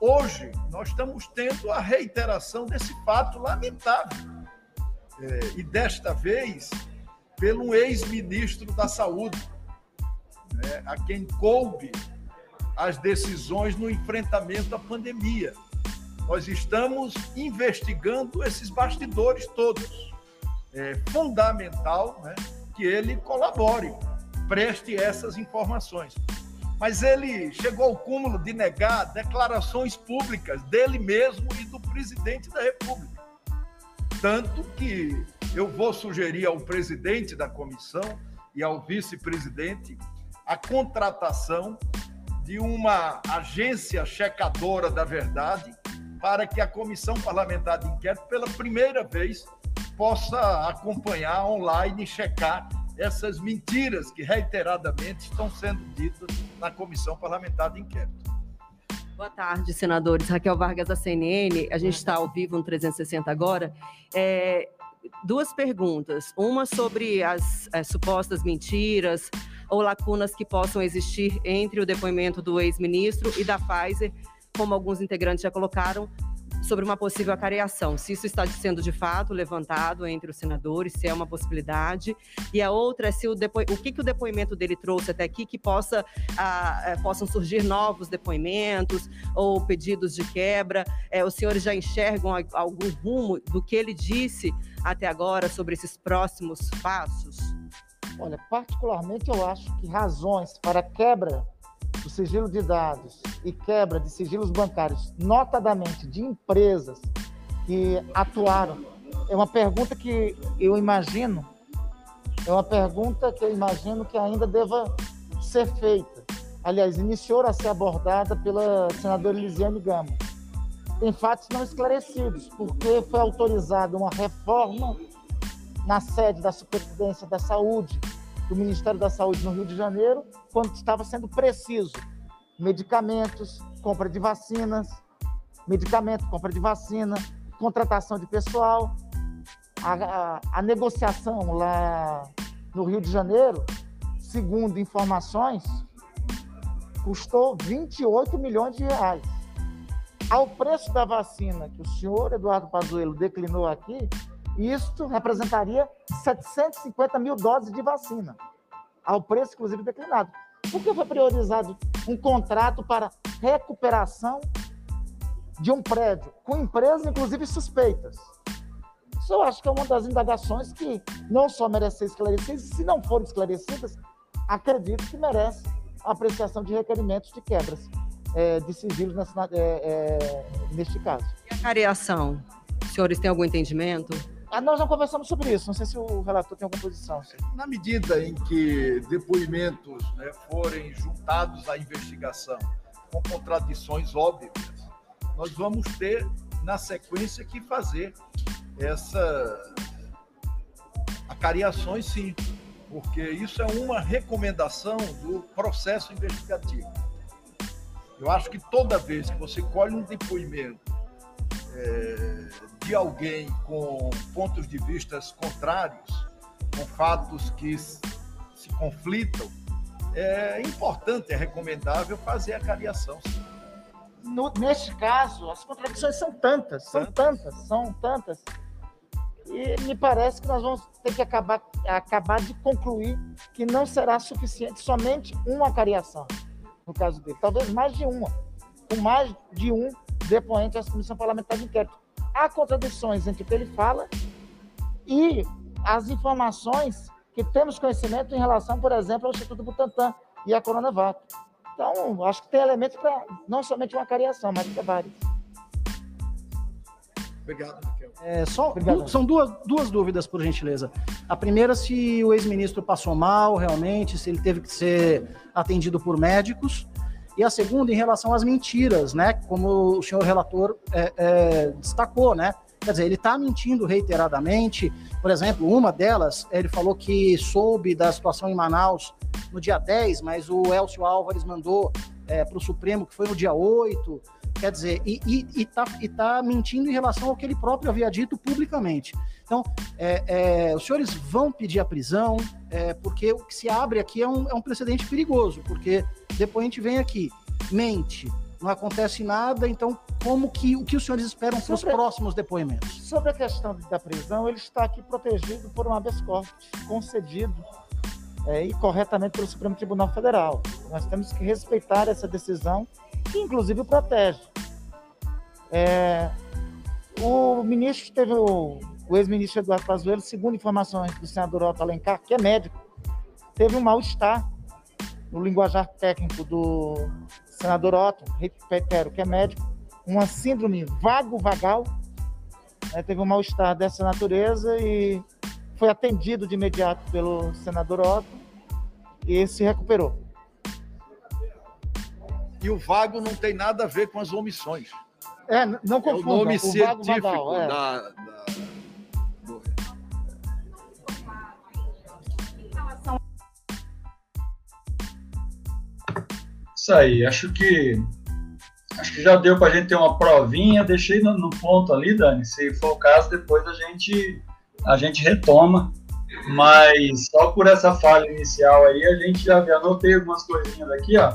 hoje, nós estamos tendo a reiteração desse fato lamentável. É, e desta vez, pelo ex-ministro da Saúde, né, a quem coube as decisões no enfrentamento à pandemia. Nós estamos investigando esses bastidores todos. É fundamental né, que ele colabore, preste essas informações. Mas ele chegou ao cúmulo de negar declarações públicas dele mesmo e do presidente da República. Tanto que eu vou sugerir ao presidente da comissão e ao vice-presidente a contratação de uma agência checadora da verdade para que a comissão parlamentar de inquérito, pela primeira vez, possa acompanhar online e checar essas mentiras que reiteradamente estão sendo ditas na comissão parlamentar de inquérito. Boa tarde, senadores. Raquel Vargas, da CNN. A gente está ao vivo no 360 agora. É, duas perguntas. Uma sobre as, as supostas mentiras ou lacunas que possam existir entre o depoimento do ex-ministro e da Pfizer, como alguns integrantes já colocaram, sobre uma possível acareação, se isso está sendo de fato levantado entre os senadores, se é uma possibilidade, e a outra é se o, depo... o que, que o depoimento dele trouxe até aqui que possa, ah, possam surgir novos depoimentos ou pedidos de quebra. É, os senhores já enxergam algum rumo do que ele disse até agora sobre esses próximos passos? Olha, particularmente eu acho que razões para quebra do sigilo de dados e quebra de sigilos bancários, notadamente de empresas que atuaram, é uma pergunta que eu imagino, é uma pergunta que eu imagino que ainda deva ser feita. Aliás, iniciou a ser abordada pela senadora Elisiane Gama. Tem fatos não esclarecidos, porque foi autorizada uma reforma na sede da Superintendência da Saúde do Ministério da Saúde no Rio de Janeiro, quando estava sendo preciso medicamentos, compra de vacinas, medicamento, compra de vacina, contratação de pessoal. A, a, a negociação lá no Rio de Janeiro, segundo informações, custou 28 milhões de reais. Ao preço da vacina que o senhor Eduardo Pazuello declinou aqui, isso representaria 750 mil doses de vacina, ao preço, inclusive, declinado. Por que foi priorizado um contrato para recuperação de um prédio, com empresas, inclusive, suspeitas? Isso eu acho que é uma das indagações que não só merece ser esclarecidas, se não forem esclarecidas, acredito que merece a apreciação de requerimentos de quebras é, de sigilos nessa, é, é, neste caso. E a careação? Os senhores têm algum entendimento? Ah, nós já conversamos sobre isso, não sei se o relator tem alguma posição. Na medida em que depoimentos né, forem juntados à investigação com contradições óbvias, nós vamos ter, na sequência, que fazer essa acariações, sim, porque isso é uma recomendação do processo investigativo. Eu acho que toda vez que você colhe um depoimento é, de alguém com pontos de vistas contrários, com fatos que se conflitam, é importante, é recomendável fazer a cariação. No, neste caso, as contradições são tantas, são tantas, tantas são tantas. E me parece que nós vamos ter que acabar, acabar de concluir que não será suficiente somente uma cariação, no caso dele. Talvez mais de uma. Com mais de um depoente à Comissão Parlamentar de Inquérito há contradições entre o que ele fala e as informações que temos conhecimento em relação, por exemplo, ao Instituto Butantan e à Coronavac. Então, acho que tem elementos para não somente uma cariação, mas para vários. Obrigado, Raquel. É, só, du são duas, duas dúvidas, por gentileza. A primeira, se o ex-ministro passou mal, realmente, se ele teve que ser atendido por médicos. E a segunda, em relação às mentiras, né? Como o senhor relator é, é, destacou, né? Quer dizer, ele está mentindo reiteradamente. Por exemplo, uma delas, ele falou que soube da situação em Manaus no dia 10, mas o Elcio Álvares mandou é, para o Supremo que foi no dia 8. Quer dizer, e está e, e tá mentindo em relação ao que ele próprio havia dito publicamente. Então, é, é, os senhores vão pedir a prisão, é, porque o que se abre aqui é um, é um precedente perigoso, porque depois a gente vem aqui, mente, não acontece nada, então como que o que os senhores esperam para os próximos depoimentos? Sobre a questão da prisão, ele está aqui protegido por um habeas corpus concedido é, e corretamente pelo Supremo Tribunal Federal. Nós temos que respeitar essa decisão, que inclusive protege. É, o ministro teve o, o ex-ministro Eduardo Pazuello, segundo informações do senador Otto Alencar, que é médico, teve um mal-estar no linguajar técnico do senador Otto, reitero, que é médico, uma síndrome vago-vagal, né, teve um mal-estar dessa natureza e foi atendido de imediato pelo senador Otto esse recuperou. E o vago não tem nada a ver com as omissões. É, não É o confunda. nome o vago científico vagal, é. da, da- do- Isso aí, acho que acho que já deu para a gente ter uma provinha. Deixei no, no ponto ali, Dani. Se for o caso, depois a gente a gente retoma. Mas só por essa falha inicial aí, a gente já já anotei algumas coisinhas aqui, ó.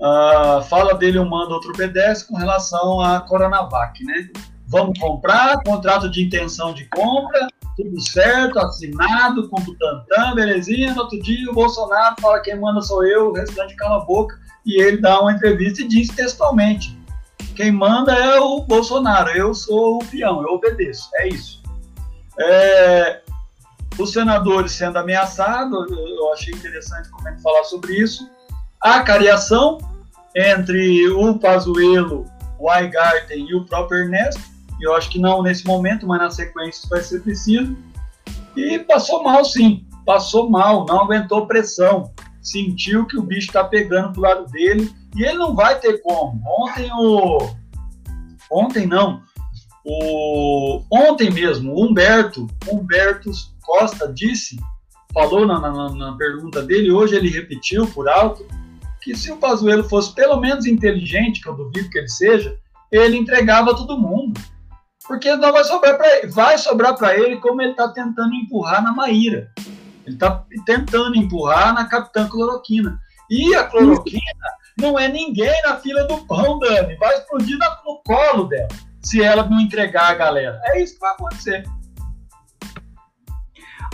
Ah, fala dele um manda outro obedece com relação à Coronavac, né? Vamos comprar, contrato de intenção de compra, tudo certo, assinado, com Butantan, belezinha. No outro dia o Bolsonaro fala quem manda sou eu, o restante cala a boca, e ele dá uma entrevista e diz textualmente: quem manda é o Bolsonaro, eu sou o peão, eu obedeço, é isso. É, os senadores sendo ameaçados, eu- achei interessante como ele falar sobre isso. A cariação entre o Pazuello, o Aigarten e o próprio Ernesto, eu acho que não nesse momento, mas na sequência isso vai ser preciso. E passou mal, sim. Passou mal, não aguentou pressão. Sentiu que o bicho está pegando pro lado dele e ele não vai ter como. Ontem o. Ontem não. O... Ontem mesmo, o Humberto, Humberto Costa disse, falou na, na, na pergunta dele, hoje ele repetiu por alto, que se o Pazuello fosse pelo menos inteligente, que eu duvido que ele seja, ele entregava todo mundo. Porque não vai sobrar para ele, vai sobrar para ele como ele está tentando empurrar na Maíra. Ele está tentando empurrar na Capitã Cloroquina. E a cloroquina não é ninguém na fila do pão, Dani. Vai explodir no colo dela, se ela não entregar a galera. É isso que vai acontecer.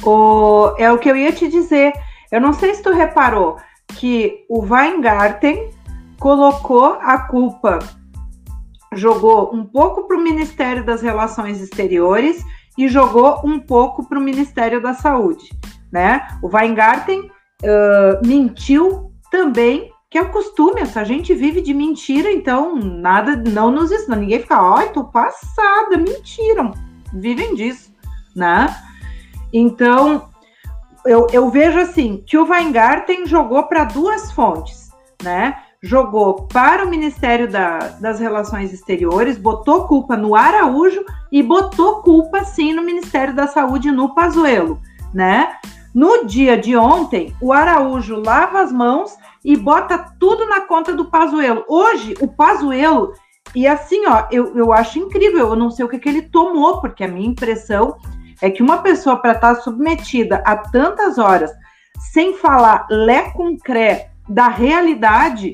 O, é o que eu ia te dizer. Eu não sei se tu reparou que o Weingarten colocou a culpa, jogou um pouco para o Ministério das Relações Exteriores e jogou um pouco para o Ministério da Saúde, né? O Weingarten ah, mentiu também, que é o costume, essa gente vive de mentira, então nada, não nos ensina, ninguém fica, ai, tô passada, mentiram, vivem disso, né? Então, eu, eu vejo assim que o Weingarten jogou para duas fontes, né? Jogou para o Ministério da- das Relações Exteriores, botou culpa no Araújo e botou culpa sim no Ministério da Saúde no Pazuello, né? No dia de ontem, o Araújo lava as mãos e bota tudo na conta do Pazuello. Hoje, o Pazuello, e assim, ó, eu, eu acho incrível, eu não sei o que, que ele tomou, porque a minha impressão é que uma pessoa para estar submetida a tantas horas sem falar lé com cré da realidade,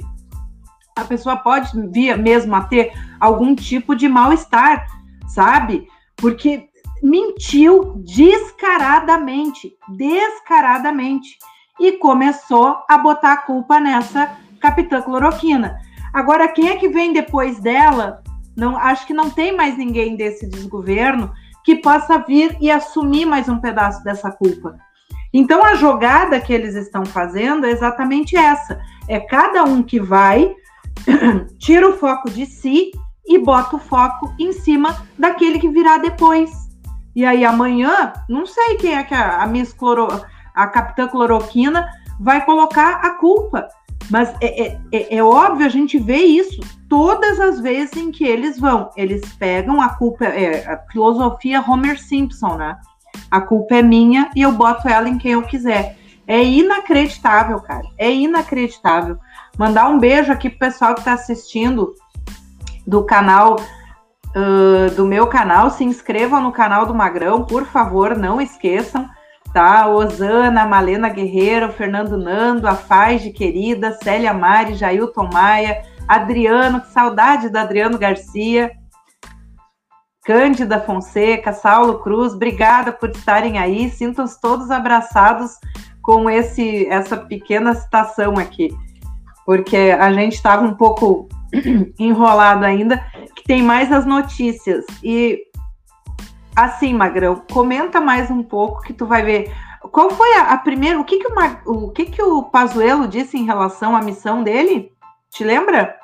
a pessoa pode vir mesmo a ter algum tipo de mal-estar, sabe? Porque mentiu descaradamente, descaradamente, e começou a botar a culpa nessa capitã cloroquina. Agora, quem é que vem depois dela? Não, acho que não tem mais ninguém desse desgoverno que possa vir e assumir mais um pedaço dessa culpa. Então, a jogada que eles estão fazendo é exatamente essa: é cada um que vai, tira o foco de si e bota o foco em cima daquele que virá depois. E aí, amanhã, não sei quem é que a, a Miss Cloro, a Capitã Cloroquina vai colocar a culpa. Mas é, é, é, é óbvio, a gente vê isso todas as vezes em que eles vão. Eles pegam a culpa, é a filosofia Homer Simpson, né? A culpa é minha e eu boto ela em quem eu quiser. É inacreditável, cara. É inacreditável. Mandar um beijo aqui pro pessoal que está assistindo do canal, uh, do meu canal. Se inscrevam no canal do Magrão, por favor, não esqueçam tá? Osana, Malena Guerreiro, Fernando Nando, a Faz de Querida, Célia Mari, Jailton Maia, Adriano, que saudade do Adriano Garcia, Cândida Fonseca, Saulo Cruz, obrigada por estarem aí, sintam-se todos abraçados com esse essa pequena citação aqui, porque a gente estava um pouco enrolado ainda, que tem mais as notícias, e Assim, Magrão, comenta mais um pouco que tu vai ver. Qual foi a, a primeira? O que que o, Mag, o que que o Pazuello disse em relação à missão dele? Te lembra?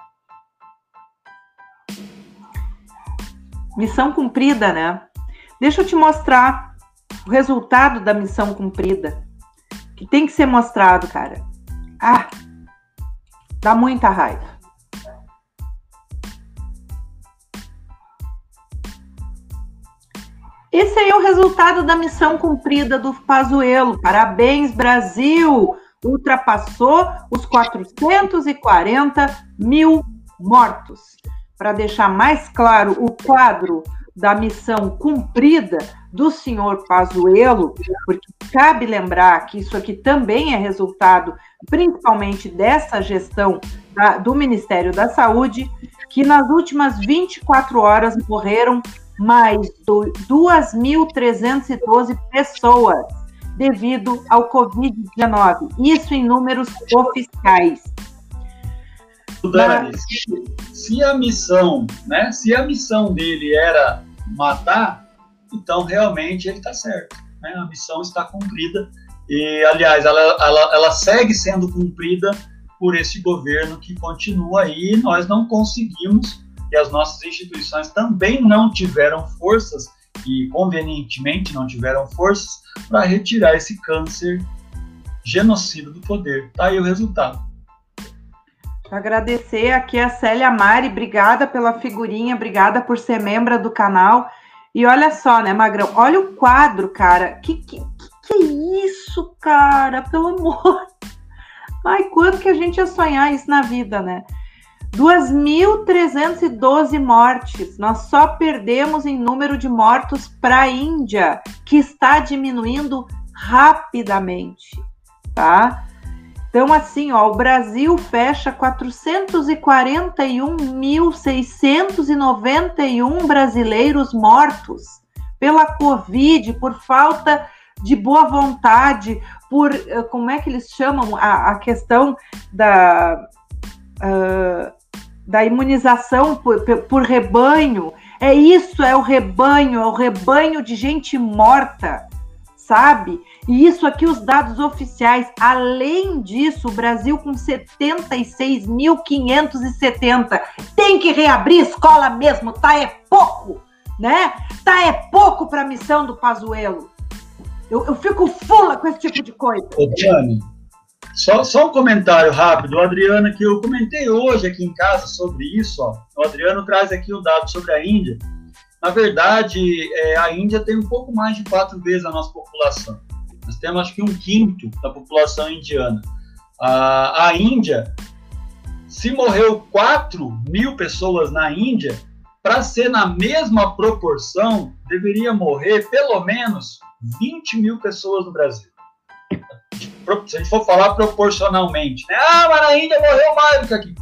Missão cumprida, né? Deixa eu te mostrar o resultado da missão cumprida. que tem que ser mostrado, cara. Ah, dá muita raiva. Esse aí é o resultado da missão cumprida do Pazuello. Parabéns, Brasil! Ultrapassou os 440 mil mortos. Para deixar mais claro o quadro da missão cumprida do senhor Pazuello, porque cabe lembrar que isso aqui também é resultado principalmente dessa gestão da, do Ministério da Saúde, que nas últimas 24 horas morreram mais 2.312 pessoas devido ao Covid-19. Isso em números oficiais. Dani, se, se, a missão, né? Se a missão dele era matar, então realmente ele está certo. Né? A missão está cumprida e, aliás, ela, ela, ela segue sendo cumprida por esse governo que continua aí. E nós não conseguimos e as nossas instituições também não tiveram forças e convenientemente não tiveram forças para retirar esse câncer genocida do poder. Tá aí o resultado. Agradecer aqui a Célia Mari, obrigada pela figurinha, obrigada por ser membro do canal. E olha só, né, Magrão? Olha o quadro, cara. Que que, que, é isso, cara? Pelo amor. Ai, quando que a gente ia sonhar isso na vida, né? 2.312 mortes. Nós só perdemos em número de mortos para a Índia, que está diminuindo rapidamente, tá? Então, assim, ó, o Brasil fecha 441.691 brasileiros mortos pela Covid, por falta de boa vontade, por eh, como é que eles chamam a, a questão da. Uh, da imunização por, por rebanho. É isso, é o rebanho, é o rebanho de gente morta, sabe? E isso aqui, os dados oficiais. Além disso, o Brasil com 76.570. Tem que reabrir escola mesmo, tá? É pouco, né? Tá? É pouco para a missão do Pazuelo. Eu, eu fico fula com esse tipo de coisa. Ô, Tiane, só, só um comentário rápido, o Adriano, que eu comentei hoje aqui em casa sobre isso. Ó. O Adriano traz aqui um dado sobre a Índia. Na verdade, é, a Índia tem um pouco mais de quatro vezes a nossa população. Nós temos acho que um quinto da população indiana. A, a Índia, se morreu 4 mil pessoas na Índia, para ser na mesma proporção, deveria morrer pelo menos 20 mil pessoas no Brasil se a gente for falar proporcionalmente, né? Ah, mas na Índia morreu mais do que aqui.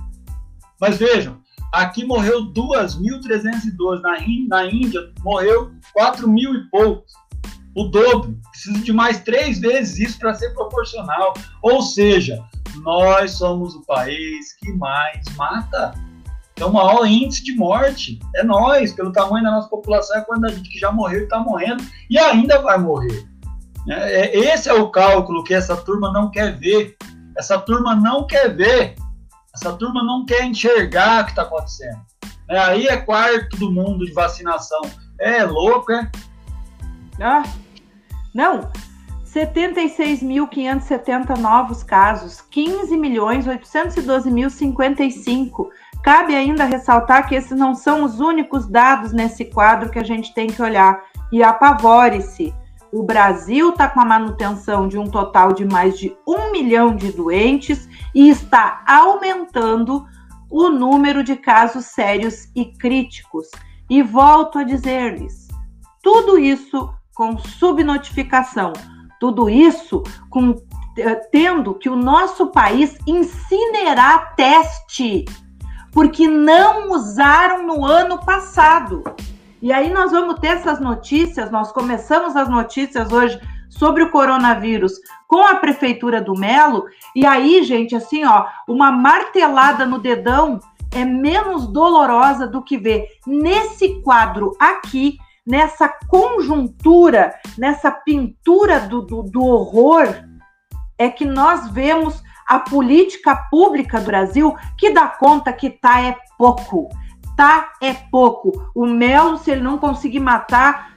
Mas vejam, aqui morreu 2.312, na, na Índia morreu 4 mil e poucos. O dobro. Precisa de mais três vezes isso para ser proporcional. Ou seja, nós somos o país que mais mata. Então, o maior índice de morte é nós, pelo tamanho da nossa população, é a gente que já morreu e está morrendo e ainda vai morrer. É, é, esse é o cálculo que essa turma não quer ver. Essa turma não quer ver. Essa turma não quer enxergar o que está acontecendo. É, aí é quarto do mundo de vacinação. É louco, é? Ah, não. 76.570 novos casos, 15 milhões 812 mil 55. Cabe ainda ressaltar que esses não são os únicos dados nesse quadro que a gente tem que olhar. E apavore-se o Brasil está com a manutenção de um total de mais de um milhão de doentes e está aumentando o número de casos sérios e críticos. E volto a dizer-lhes: tudo isso com subnotificação, tudo isso com eh, tendo que o nosso país incinerar teste, porque não usaram no ano passado. E aí nós vamos ter essas notícias, nós começamos as notícias hoje sobre o coronavírus com a prefeitura do Melo, e aí, gente, assim, ó, uma martelada no dedão é menos dolorosa do que ver nesse quadro aqui, nessa conjuntura, nessa pintura do, do, do horror, é que nós vemos a política pública do Brasil que dá conta que tá é pouco tá é pouco. O Melo, se ele não conseguir matar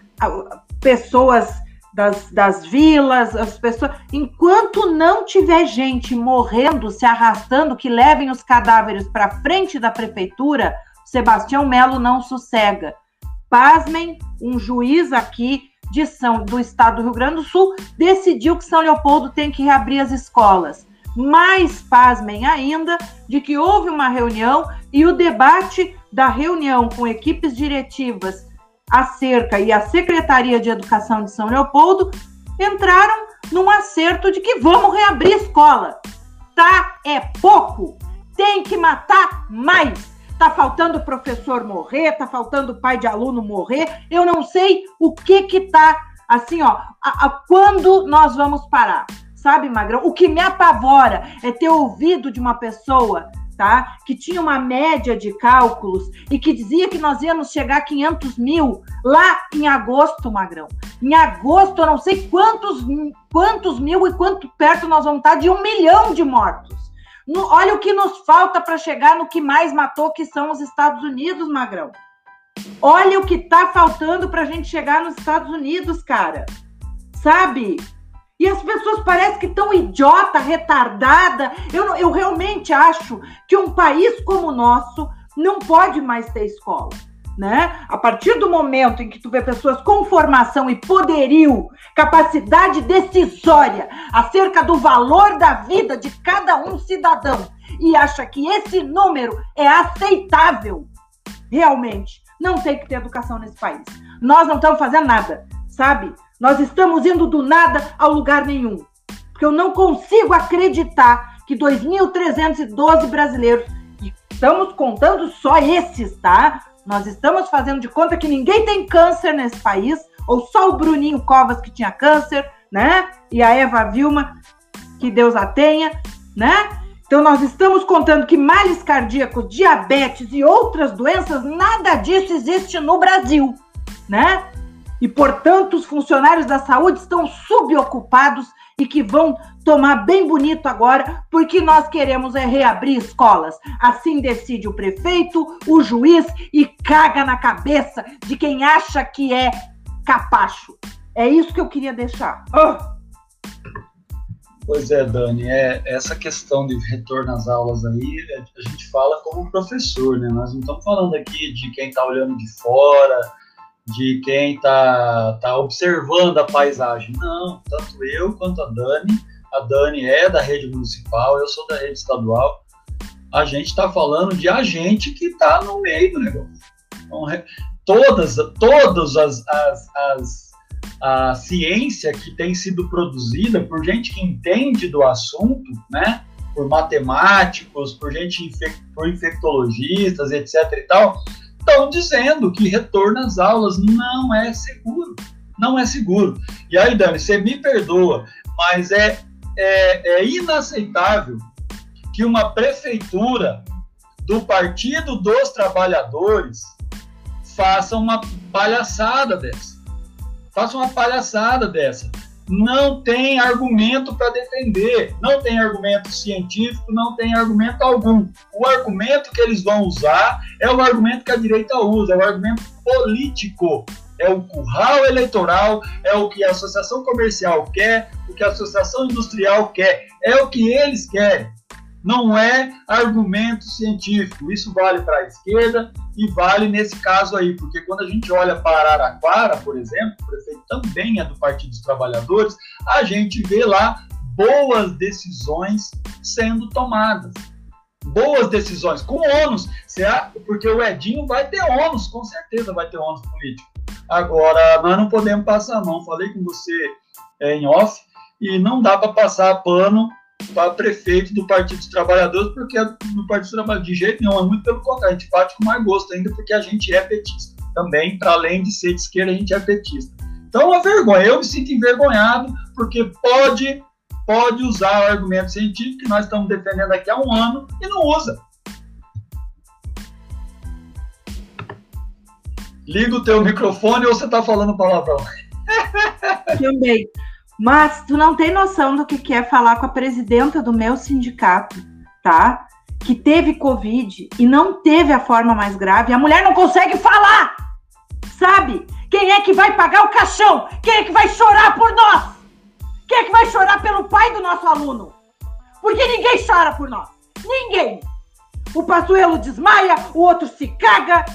pessoas das, das vilas, as pessoas. Enquanto não tiver gente morrendo, se arrastando, que levem os cadáveres para frente da prefeitura, Sebastião Melo não sossega. Pasmem, um juiz aqui de São, do estado do Rio Grande do Sul decidiu que São Leopoldo tem que reabrir as escolas. Mais pasmem ainda de que houve uma reunião e o debate da reunião com equipes diretivas acerca e a Secretaria de Educação de São Leopoldo entraram num acerto de que vamos reabrir escola. Tá é pouco, tem que matar mais. Tá faltando professor morrer, tá faltando pai de aluno morrer. Eu não sei o que que tá assim, ó, a, a, quando nós vamos parar? Sabe, Magrão? O que me apavora é ter ouvido de uma pessoa tá? Que tinha uma média de cálculos e que dizia que nós íamos chegar a 500 mil lá em agosto, Magrão. Em agosto, eu não sei quantos, quantos mil e quanto perto nós vamos estar de um milhão de mortos. No, olha o que nos falta para chegar no que mais matou, que são os Estados Unidos, Magrão. Olha o que está faltando para a gente chegar nos Estados Unidos, cara. Sabe? E as pessoas parecem que estão idiota, retardada. Eu, eu realmente acho que um país como o nosso não pode mais ter escola. Né? A partir do momento em que tu vê pessoas com formação e poderio, capacidade decisória acerca do valor da vida de cada um cidadão e acha que esse número é aceitável, realmente não tem que ter educação nesse país. Nós não estamos fazendo nada, sabe? Nós estamos indo do nada ao lugar nenhum. Porque eu não consigo acreditar que 2.312 brasileiros, e estamos contando só esses, tá? Nós estamos fazendo de conta que ninguém tem câncer nesse país, ou só o Bruninho Covas que tinha câncer, né? E a Eva Vilma, que Deus a tenha, né? Então, nós estamos contando que males cardíacos, diabetes e outras doenças, nada disso existe no Brasil, né? E, portanto, os funcionários da saúde estão subocupados e que vão tomar bem bonito agora, porque nós queremos é reabrir escolas. Assim decide o prefeito, o juiz e caga na cabeça de quem acha que é capacho. É isso que eu queria deixar. Oh! Pois é, Dani, é, essa questão de retorno às aulas aí, é, a gente fala como professor, né? Nós não estamos falando aqui de quem está olhando de fora, de quem está tá observando a paisagem. Não, tanto eu quanto a Dani. A Dani é da rede municipal, eu sou da rede estadual. A gente está falando de agente que está no meio do negócio. Então, todas, todas as, as, as a ciência que tem sido produzida por gente que entende do assunto, né? Por matemáticos, por gente, por infectologistas, etc. e tal, estão dizendo que retorno às aulas não é seguro. Não é seguro. E aí, Dani, você me perdoa, mas é, é, é inaceitável que uma prefeitura do Partido dos Trabalhadores faça uma palhaçada dessa. Faça uma palhaçada dessa não tem argumento para defender, não tem argumento científico, não tem argumento algum. O argumento que eles vão usar é o argumento que a direita usa, é o argumento político. É o curral eleitoral, é o que a associação comercial quer, o que a associação industrial quer, é o que eles querem não é argumento científico. Isso vale para a esquerda e vale nesse caso aí, porque quando a gente olha para Araraquara, por exemplo, o prefeito também é do Partido dos Trabalhadores, a gente vê lá boas decisões sendo tomadas. Boas decisões, com ônus, porque o Edinho vai ter ônus, com certeza vai ter ônus político. Agora, nós não podemos passar a mão, falei com você é, em off, e não dá para passar pano para prefeito do Partido dos Trabalhadores, porque no Partido dos Trabalhadores, de jeito nenhum, é muito pelo contrário, a gente bate com mais gosto ainda, porque a gente é petista. Também, para além de ser de esquerda, a gente é petista. Então, é uma vergonha. Eu me sinto envergonhado, porque pode, pode usar o argumento científico que nós estamos defendendo aqui há um ano e não usa. Liga o teu microfone ou você está falando palavrão? Também. Mas tu não tem noção do que é falar com a presidenta do meu sindicato, tá? Que teve Covid e não teve a forma mais grave. A mulher não consegue falar, sabe? Quem é que vai pagar o caixão? Quem é que vai chorar por nós? Quem é que vai chorar pelo pai do nosso aluno? Porque ninguém chora por nós. Ninguém. O Pazuelo desmaia, o outro se caga,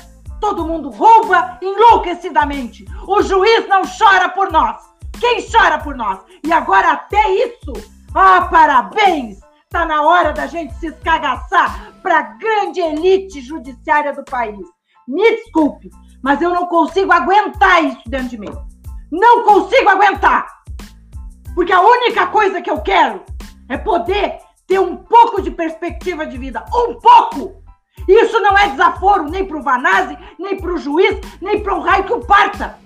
todo mundo rouba enlouquecidamente. O juiz não chora por nós. Quem chora por nós? E agora até isso. Ah, parabéns! Tá na hora da gente se escagaçar para a grande elite judiciária do país. Me desculpe, mas eu não consigo aguentar isso dentro de mim. Não consigo aguentar! Porque a única coisa que eu quero é poder ter um pouco de perspectiva de vida. Um pouco! Isso não é desaforo nem para o Vanazzi, nem para o juiz, nem para o raio que o parta.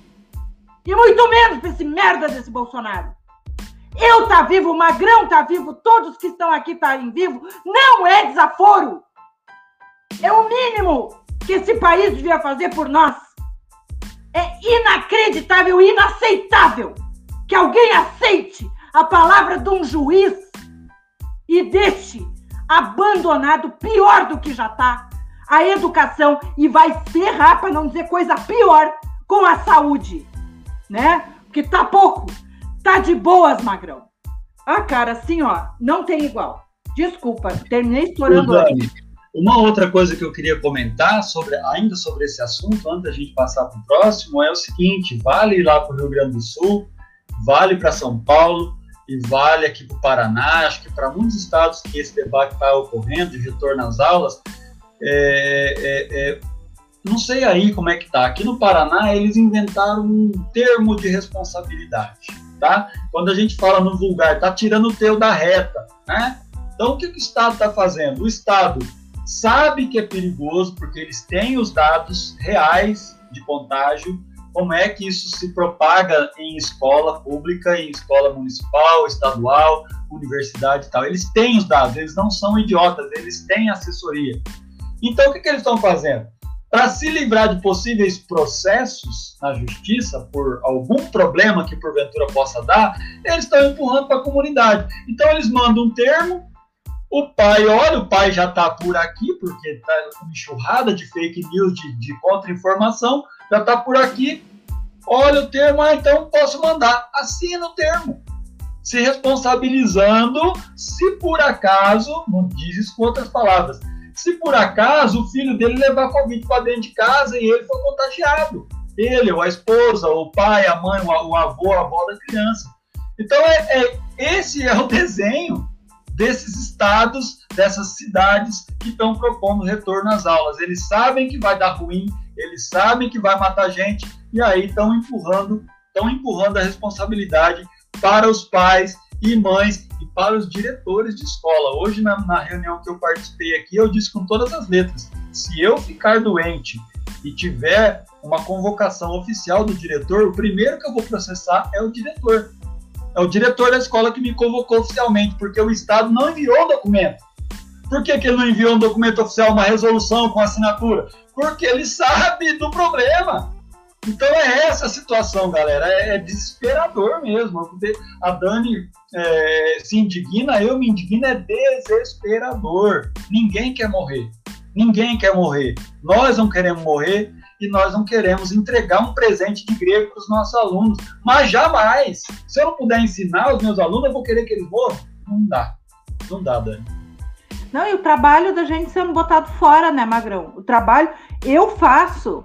E muito menos para esse merda desse Bolsonaro. Eu tá vivo, o Magrão tá vivo, todos que estão aqui tá em vivo. Não é desaforo. É o mínimo que esse país devia fazer por nós. É inacreditável, inaceitável que alguém aceite a palavra de um juiz e deixe abandonado, pior do que já está, a educação e vai ferrar, para não dizer coisa pior, com a saúde, né? Porque tá pouco, tá de boas, Magrão. Ah, cara, assim, ó, não tem igual. Desculpa, terminei estourando Uma outra coisa que eu queria comentar sobre, ainda sobre esse assunto, antes da gente passar para o próximo, é o seguinte: vale ir lá para o Rio Grande do Sul, vale para São Paulo, e vale aqui para o Paraná, acho que para muitos estados que esse debate está ocorrendo de retorno às aulas, é, é, é, não sei aí como é que tá. Aqui no Paraná eles inventaram um termo de responsabilidade, tá? Quando a gente fala no vulgar, tá tirando o teu da reta, né? Então o que, o Estado está fazendo? O Estado sabe que é perigoso porque eles têm os dados reais de contágio, como é que isso se propaga em escola pública, em escola municipal, estadual, universidade e tal. Eles têm os dados, eles não são idiotas, eles têm assessoria. Então, o que, que eles estão fazendo? Para se livrar de possíveis processos na justiça por algum problema que porventura possa dar, eles estão empurrando para a comunidade. Então, eles mandam um termo, o pai, olha, o pai já está por aqui, porque está uma enxurrada de fake news, de, de contra-informação, já está por aqui. Olha o termo, ah, então posso mandar. Assina o termo. Se responsabilizando se por acaso, não diz isso com outras palavras, se por acaso o filho dele levar Covid para dentro de casa e ele for contagiado. Ele, ou a esposa, ou o pai, a mãe, o avô, a avó da criança. Então, é, é, esse é o desenho desses estados, dessas cidades que estão propondo retorno às aulas. Eles sabem que vai dar ruim, eles sabem que vai matar gente e aí estão empurrando, estão empurrando a responsabilidade para os pais e mães para os diretores de escola. Hoje na, na reunião que eu participei aqui, eu disse com todas as letras: se eu ficar doente e tiver uma convocação oficial do diretor, o primeiro que eu vou processar é o diretor. É o diretor da escola que me convocou oficialmente, porque o Estado não enviou o documento. Por que, que ele não enviou um documento oficial, uma resolução com assinatura? Porque ele sabe do problema. Então é essa a situação, galera. É, é desesperador mesmo. A Dani é, se indigna, eu me indigno, é desesperador. Ninguém quer morrer. Ninguém quer morrer. Nós não queremos morrer e nós não queremos entregar um presente de grego para os nossos alunos. Mas jamais. Se eu não puder ensinar os meus alunos, eu vou querer que eles morram? Não dá. Não dá, Dani. Não, e o trabalho da gente sendo botado fora, né, Magrão? O trabalho eu faço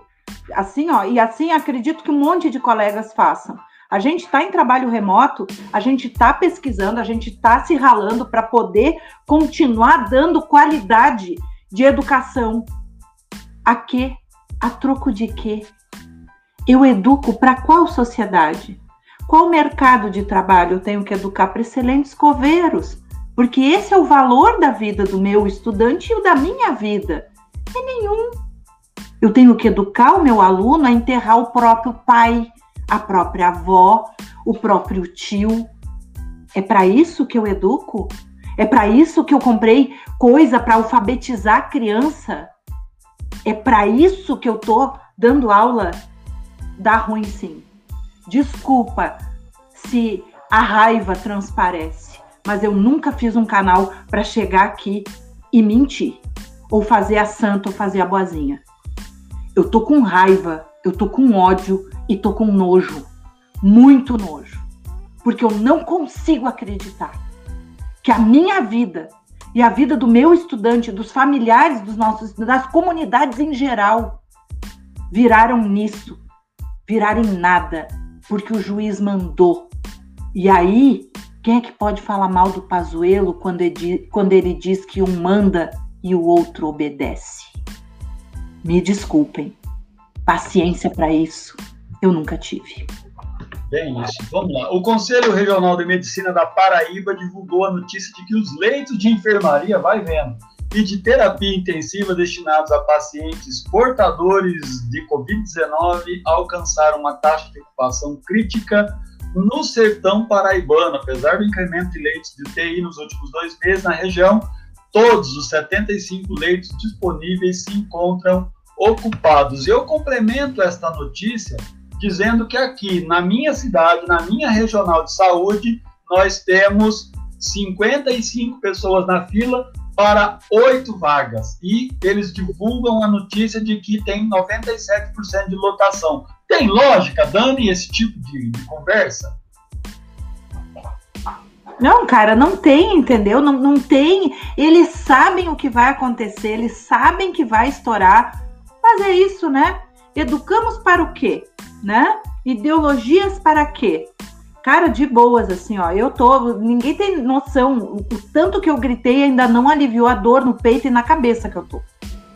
assim, ó, e assim acredito que um monte de colegas façam. A gente está em trabalho remoto, a gente está pesquisando, a gente está se ralando para poder continuar dando qualidade de educação. A quê? A troco de quê? Eu educo para qual sociedade? Qual mercado de trabalho eu tenho que educar para excelentes coveiros? Porque esse é o valor da vida do meu estudante e o da minha vida. É nenhum. Eu tenho que educar o meu aluno a enterrar o próprio pai, a própria avó, o próprio tio. É para isso que eu educo? É para isso que eu comprei coisa para alfabetizar a criança? É para isso que eu tô dando aula? Dá ruim sim. Desculpa se a raiva transparece, mas eu nunca fiz um canal para chegar aqui e mentir, ou fazer a santa ou fazer a boazinha. Eu tô com raiva Eu tô com ódio e tô com nojo, muito nojo, porque eu não consigo acreditar que a minha vida e a vida do meu estudante, dos familiares dos nossos, das comunidades em geral, viraram nisso, viraram em nada, porque o juiz mandou. E aí, quem é que pode falar mal do Pazuello quando ele, quando ele diz que um manda e o outro obedece? Me desculpem, paciência para isso eu nunca tive. Bem, isso. Vamos lá. O Conselho Regional de Medicina da Paraíba divulgou a notícia de que os leitos de enfermaria, vai vendo, e de terapia intensiva destinados a pacientes portadores de Covid-19 alcançaram uma taxa de ocupação crítica no sertão paraibano. Apesar do incremento de leitos de UTI nos últimos dois meses na região, todos os 75 leitos disponíveis se encontram ocupados. Eu complemento esta notícia dizendo que aqui na minha cidade, na minha regional de saúde, nós temos 55 pessoas na fila para oito vagas. E eles divulgam a notícia de que tem 97% de lotação. Tem lógica, Dani, esse tipo de, de, conversa? Não, cara, não tem, entendeu? Não, não tem. Eles sabem o que vai acontecer, eles sabem que vai estourar. Mas é isso, né? Educamos para o quê? né? Ideologias para quê? Cara, de boas, assim, ó. Eu tô. Ninguém tem noção. O, tanto que eu gritei ainda não aliviou a dor no peito e na cabeça que eu tô,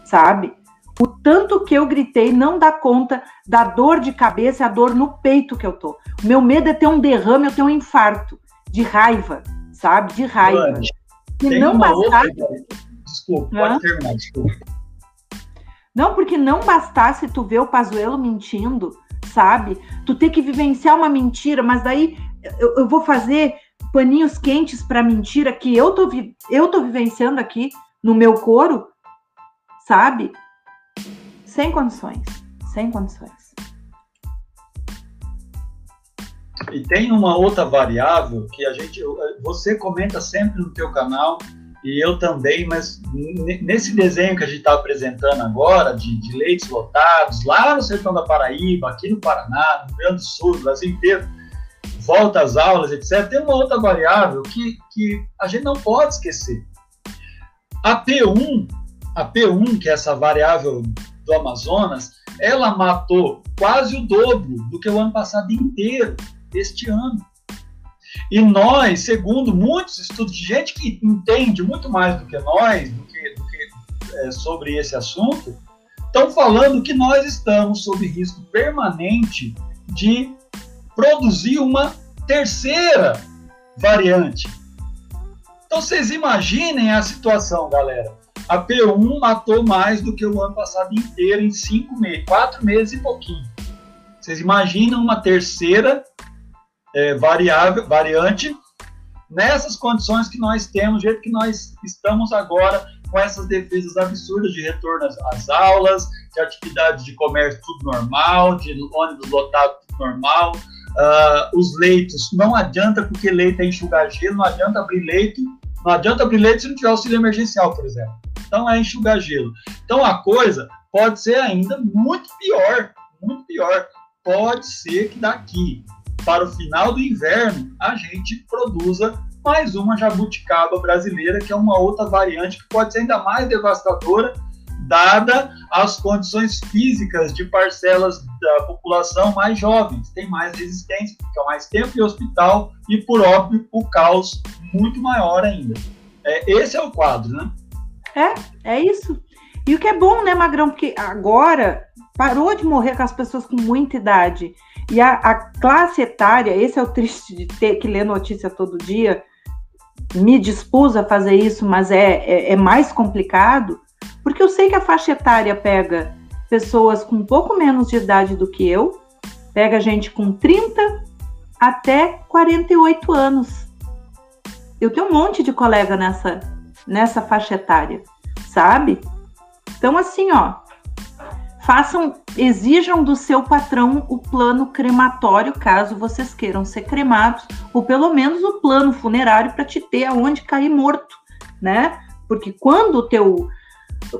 sabe? O tanto que eu gritei não dá conta da dor de cabeça e a dor no peito que eu tô. O meu medo é ter um derrame, eu ter um infarto de raiva, sabe? De raiva. Mano, e não bastasse. Outra... Desculpa, pode terminar, desculpa. Não, porque não bastasse tu ver o Pazuelo mentindo sabe? Tu ter que vivenciar uma mentira, mas daí eu, eu vou fazer paninhos quentes para mentira que eu tô, eu tô vivenciando aqui no meu coro, sabe? Sem condições, sem condições. E tem uma outra variável que a gente, você comenta sempre no teu canal e eu também, mas nesse desenho que a gente está apresentando agora, de, de, leitos lotados, lá no sertão da Paraíba, aqui no Paraná, no Rio Grande do Sul, no Brasil inteiro, volta às aulas, etc., tem uma outra variável que, que a gente não pode esquecer. A P1, a P1, que é essa variável do Amazonas, ela matou quase o dobro do que o ano passado inteiro, este ano. E nós, segundo muitos estudos de gente que entende muito mais do que nós, do que, do que é, sobre esse assunto, estão falando que nós estamos sob risco permanente de produzir uma terceira variante. Então vocês imaginem a situação, galera. A P1 matou mais do que o ano passado inteiro em cinco meses, quatro meses e pouquinho. Vocês imaginam uma terceira é, variável, variante, nessas condições que nós temos, do jeito que nós estamos agora, com essas defesas absurdas de retorno às, aulas, de atividades de comércio tudo normal, de ônibus lotado tudo normal, uh, os leitos, não adianta porque leito é enxugar gelo, não adianta abrir leito, não adianta abrir leito se não tiver auxílio emergencial, por exemplo. Então é enxugar gelo. Então a coisa pode ser ainda muito pior, muito pior. Pode ser que daqui para o final do inverno a gente produza mais uma jabuticaba brasileira, que é uma outra variante que pode ser ainda mais devastadora, dada as condições físicas de parcelas da população mais jovens. Tem mais resistência, fica mais tempo em hospital e, por óbvio, o caos muito maior ainda. É, esse é o quadro, né? É, é isso. E o que é bom, né, Magrão? Porque agora parou de morrer com as pessoas com muita idade. E a, a classe etária, esse é o triste de ter que ler notícia todo dia, me dispus a fazer isso, mas é, é, é, mais complicado, porque eu sei que a faixa etária pega pessoas com um pouco menos de idade do que eu, pega gente com 30 até 48 anos. Eu tenho um monte de colega nessa, nessa faixa etária, sabe? Então, assim, ó, façam, exijam do seu patrão o plano crematório, caso vocês queiram ser cremados, ou pelo menos o plano funerário para te ter aonde cair morto, né? Porque quando o teu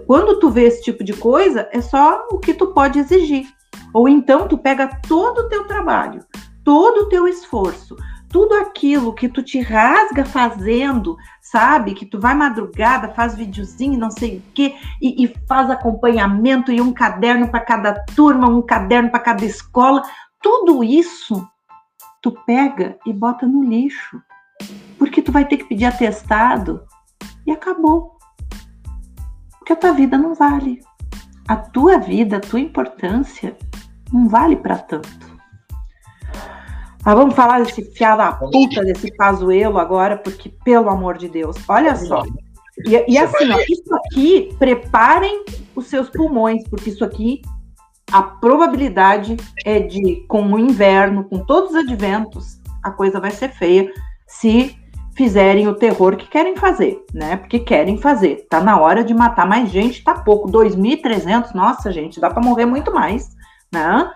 quando tu vê esse tipo de coisa, é só o que tu pode exigir. Ou então tu pega todo o teu trabalho, todo o teu esforço, tudo aquilo que tu te rasga fazendo, sabe? Que tu vai madrugada, faz videozinho, não sei o quê, e, e faz acompanhamento e um caderno para cada turma, um caderno para cada escola. Tudo isso tu pega e bota no lixo. Porque tu vai ter que pedir atestado e acabou. Porque a tua vida não vale. A tua vida, a tua importância não vale para tanto. Mas vamos falar desse fiado da puta desse Pazuelo agora, porque, pelo amor de Deus, olha só. E, e assim, ó, isso aqui, preparem os seus pulmões, porque isso aqui, a probabilidade é de, com o inverno, com todos os adventos, a coisa vai ser feia se fizerem o terror que querem fazer, né? Porque querem fazer. Tá na hora de matar mais gente, tá pouco. 2.300, nossa, gente, dá para morrer muito mais, né?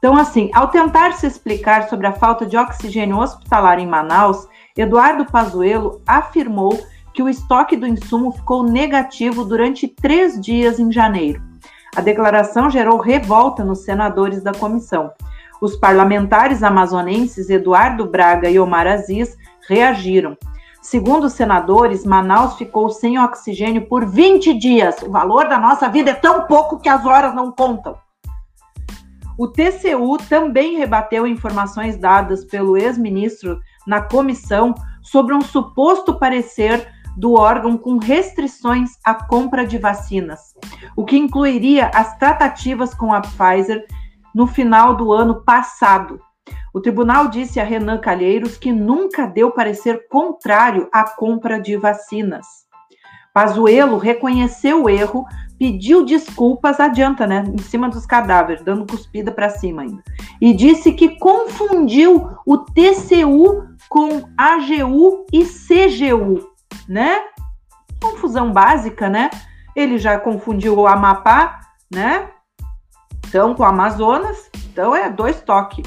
Então, assim, ao tentar se explicar sobre a falta de oxigênio hospitalar em Manaus, Eduardo Pazuello afirmou que o estoque do insumo ficou negativo durante três dias em janeiro. A declaração gerou revolta nos senadores da comissão. Os parlamentares amazonenses Eduardo Braga e Omar Aziz reagiram. Segundo os senadores, Manaus ficou sem oxigênio por 20 dias. O valor da nossa vida é tão pouco que as horas não contam. O TCU também rebateu informações dadas pelo ex-ministro na comissão sobre um suposto parecer do órgão com restrições à compra de vacinas, o que incluiria as tratativas com a Pfizer no final do ano passado. O tribunal disse a Renan Calheiros que nunca deu parecer contrário à compra de vacinas. Pazuello reconheceu o erro, pediu desculpas, adianta, né? Em cima dos cadáveres, dando cuspida para cima ainda. E disse que confundiu o TCU com AGU e CGU, né? Confusão básica, né? Ele já confundiu o Amapá, né? Então, com o Amazonas, então é dois toques.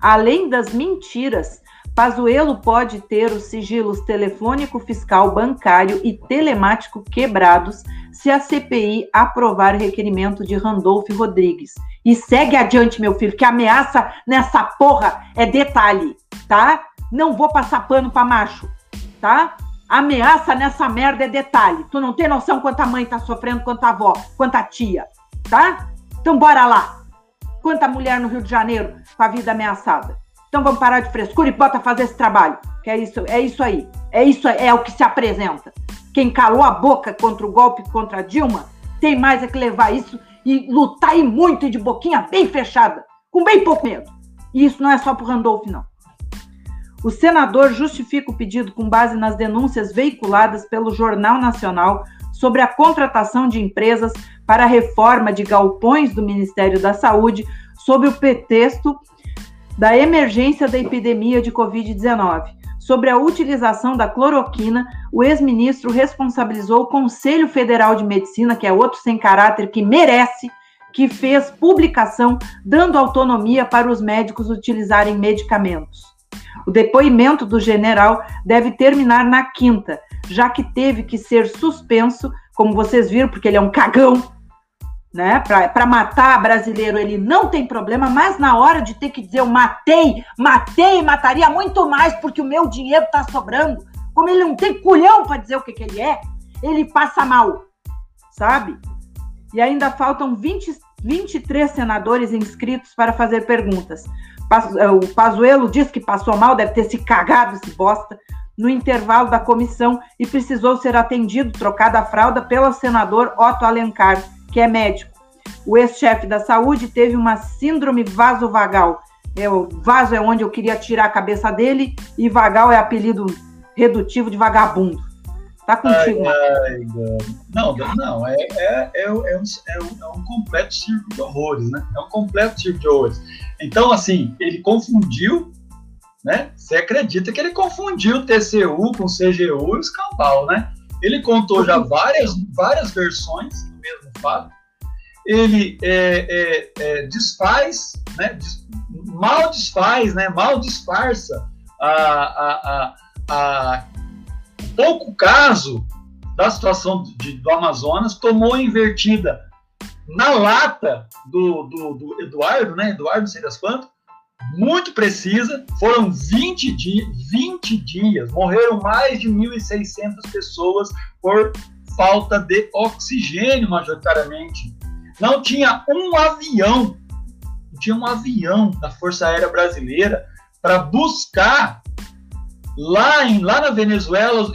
Além das mentiras Pazuello pode ter os sigilos telefônico, fiscal, bancário e telemático quebrados se a CPI aprovar requerimento de Randolph Rodrigues. E segue adiante, meu filho, que ameaça nessa porra é detalhe, tá? Não vou passar pano para macho, tá? Ameaça nessa merda é detalhe. Tu não tem noção quanta mãe tá sofrendo, quanta avó, quanta tia, tá? Então bora lá. Quanta mulher no Rio de Janeiro com a vida ameaçada. Então vamos parar de frescura e bota fazer esse trabalho. Que é isso, é isso aí. É isso é o que se apresenta. Quem calou a boca contra o golpe contra Dilma tem mais é que levar isso e lutar e muito e de boquinha bem fechada, com bem pouco medo. E isso não é só pro Randolph, não. O senador justifica o pedido com base nas denúncias veiculadas pelo Jornal Nacional sobre a contratação de empresas para a reforma de galpões do Ministério da Saúde, sob o pretexto da emergência da epidemia de Covid-19. Sobre a utilização da cloroquina, o ex-ministro responsabilizou o Conselho Federal de Medicina, que é outro sem caráter que merece, que fez publicação dando autonomia para os médicos utilizarem medicamentos. O depoimento do general deve terminar na quinta, já que teve que ser suspenso, como vocês viram, porque ele é um cagão, né? Para matar brasileiro ele não tem problema, mas na hora de ter que dizer eu matei, matei, mataria muito mais porque o meu dinheiro está sobrando, como ele não tem culhão para dizer o que, que ele é, ele passa mal, sabe? E ainda faltam 20, 23 senadores inscritos para fazer perguntas. Eh, o Pazuello diz que passou mal, deve ter se cagado esse bosta no intervalo da comissão e precisou ser atendido, trocada a fralda, pelo senador Otto Alencar que é médico. O ex-chefe da saúde teve uma síndrome vasovagal. É, o vaso é onde eu queria tirar a cabeça dele e vagal é apelido redutivo de vagabundo. Tá contigo, ai, ai, Não, não, é, é, é, é, um, é, um, é um completo circo de horrores, né? É um completo circo de horrores. Então, assim, ele confundiu, né? Você acredita que ele confundiu TCU com CGU e o escambau, né? Ele contou já várias, várias versões ele é, é, é, desfaz, né, mal desfaz, né, mal disfarça a, a, a, a pouco caso da situação de, do Amazonas, tomou invertida na lata do, do, do Eduardo, né? Eduardo, não sei das quantas, muito precisa. Foram 20, di 20 dias, morreram mais de 1.600 pessoas por falta de oxigênio, majoritariamente. Não tinha um avião, não tinha um avião da Força Aérea Brasileira para buscar lá, em, lá na Venezuela.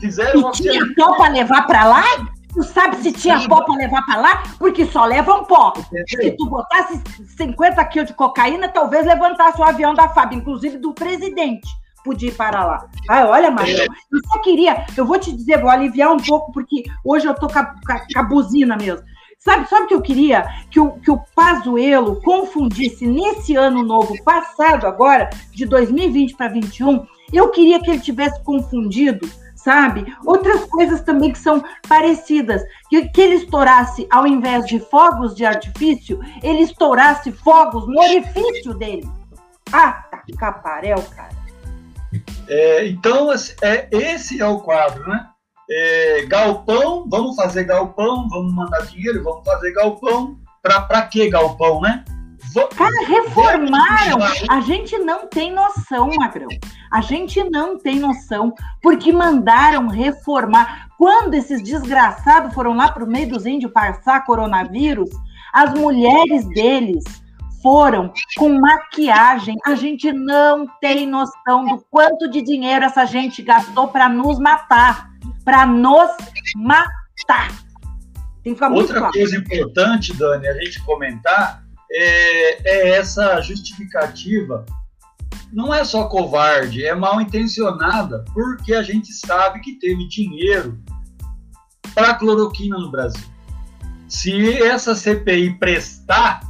Fizeram e tinha pó para levar para lá? Tu sabe se tinha pó para levar para lá? Porque só levam pó. Se tu botasse 50 quilos de cocaína, talvez levantasse o avião da FAB, inclusive do presidente. Podia ir para lá. Ah, olha, Maria, eu só queria, eu vou te dizer, vou aliviar um pouco, porque hoje eu tô com a, com a buzina mesmo. Sabe, sabe o que eu queria? Que o, que o Pazuello confundisse nesse ano novo passado, agora, de 2020 para 2021, eu queria que ele tivesse confundido sabe? Outras coisas também que são parecidas. Que, que ele estourasse, ao invés de fogos de artifício, ele estourasse fogos no orifício dele. Ah, tá caparel, cara. É, então, é, esse é o quadro, né? É, galpão, vamos fazer galpão, vamos mandar dinheiro, vamos fazer galpão. Para que galpão, né? Cara, reformaram. A gente não tem noção, Magrão. A gente não tem noção, porque mandaram reformar. Quando esses desgraçados foram lá para o meio dos índios passar coronavírus, as mulheres deles foram com maquiagem. A gente não tem noção do quanto de dinheiro essa gente gastou para nos matar. Para nos matar. Tem que ficar Outra coisa importante, Dani, a gente comentar é, é essa justificativa não é só covarde, é mal intencionada, porque a gente sabe que teve dinheiro para cloroquina no Brasil. Se essa CPI prestar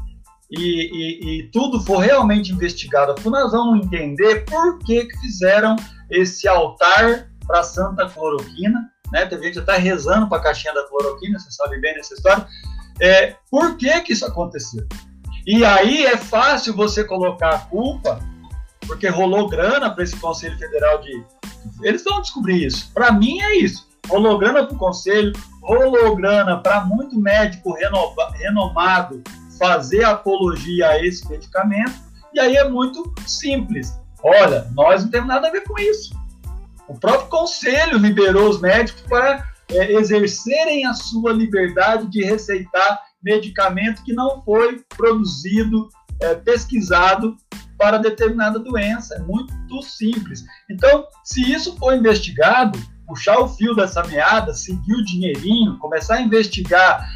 e, e, e, tudo for realmente investigado, nós vamos entender por que, que fizeram esse altar para Santa Cloroquina. Né? Teve gente até rezando para a caixinha da cloroquina, você sabe bem dessa história. É, por que, que isso aconteceu? E aí é fácil você colocar a culpa, porque rolou grana para esse Conselho Federal de. Eles vão descobrir isso. Para mim é isso. Rolou grana para o Conselho, rolou grana para muito médico renova, renomado fazer apologia a esse medicamento. E aí é muito simples. Olha, nós não temos nada a ver com isso. O próprio Conselho liberou os médicos para é, exercerem a sua liberdade de receitar medicamento que não foi produzido, é, pesquisado para determinada doença. É muito simples. Então, se isso for investigado, puxar o fio dessa meada, seguir o dinheirinho, começar a investigar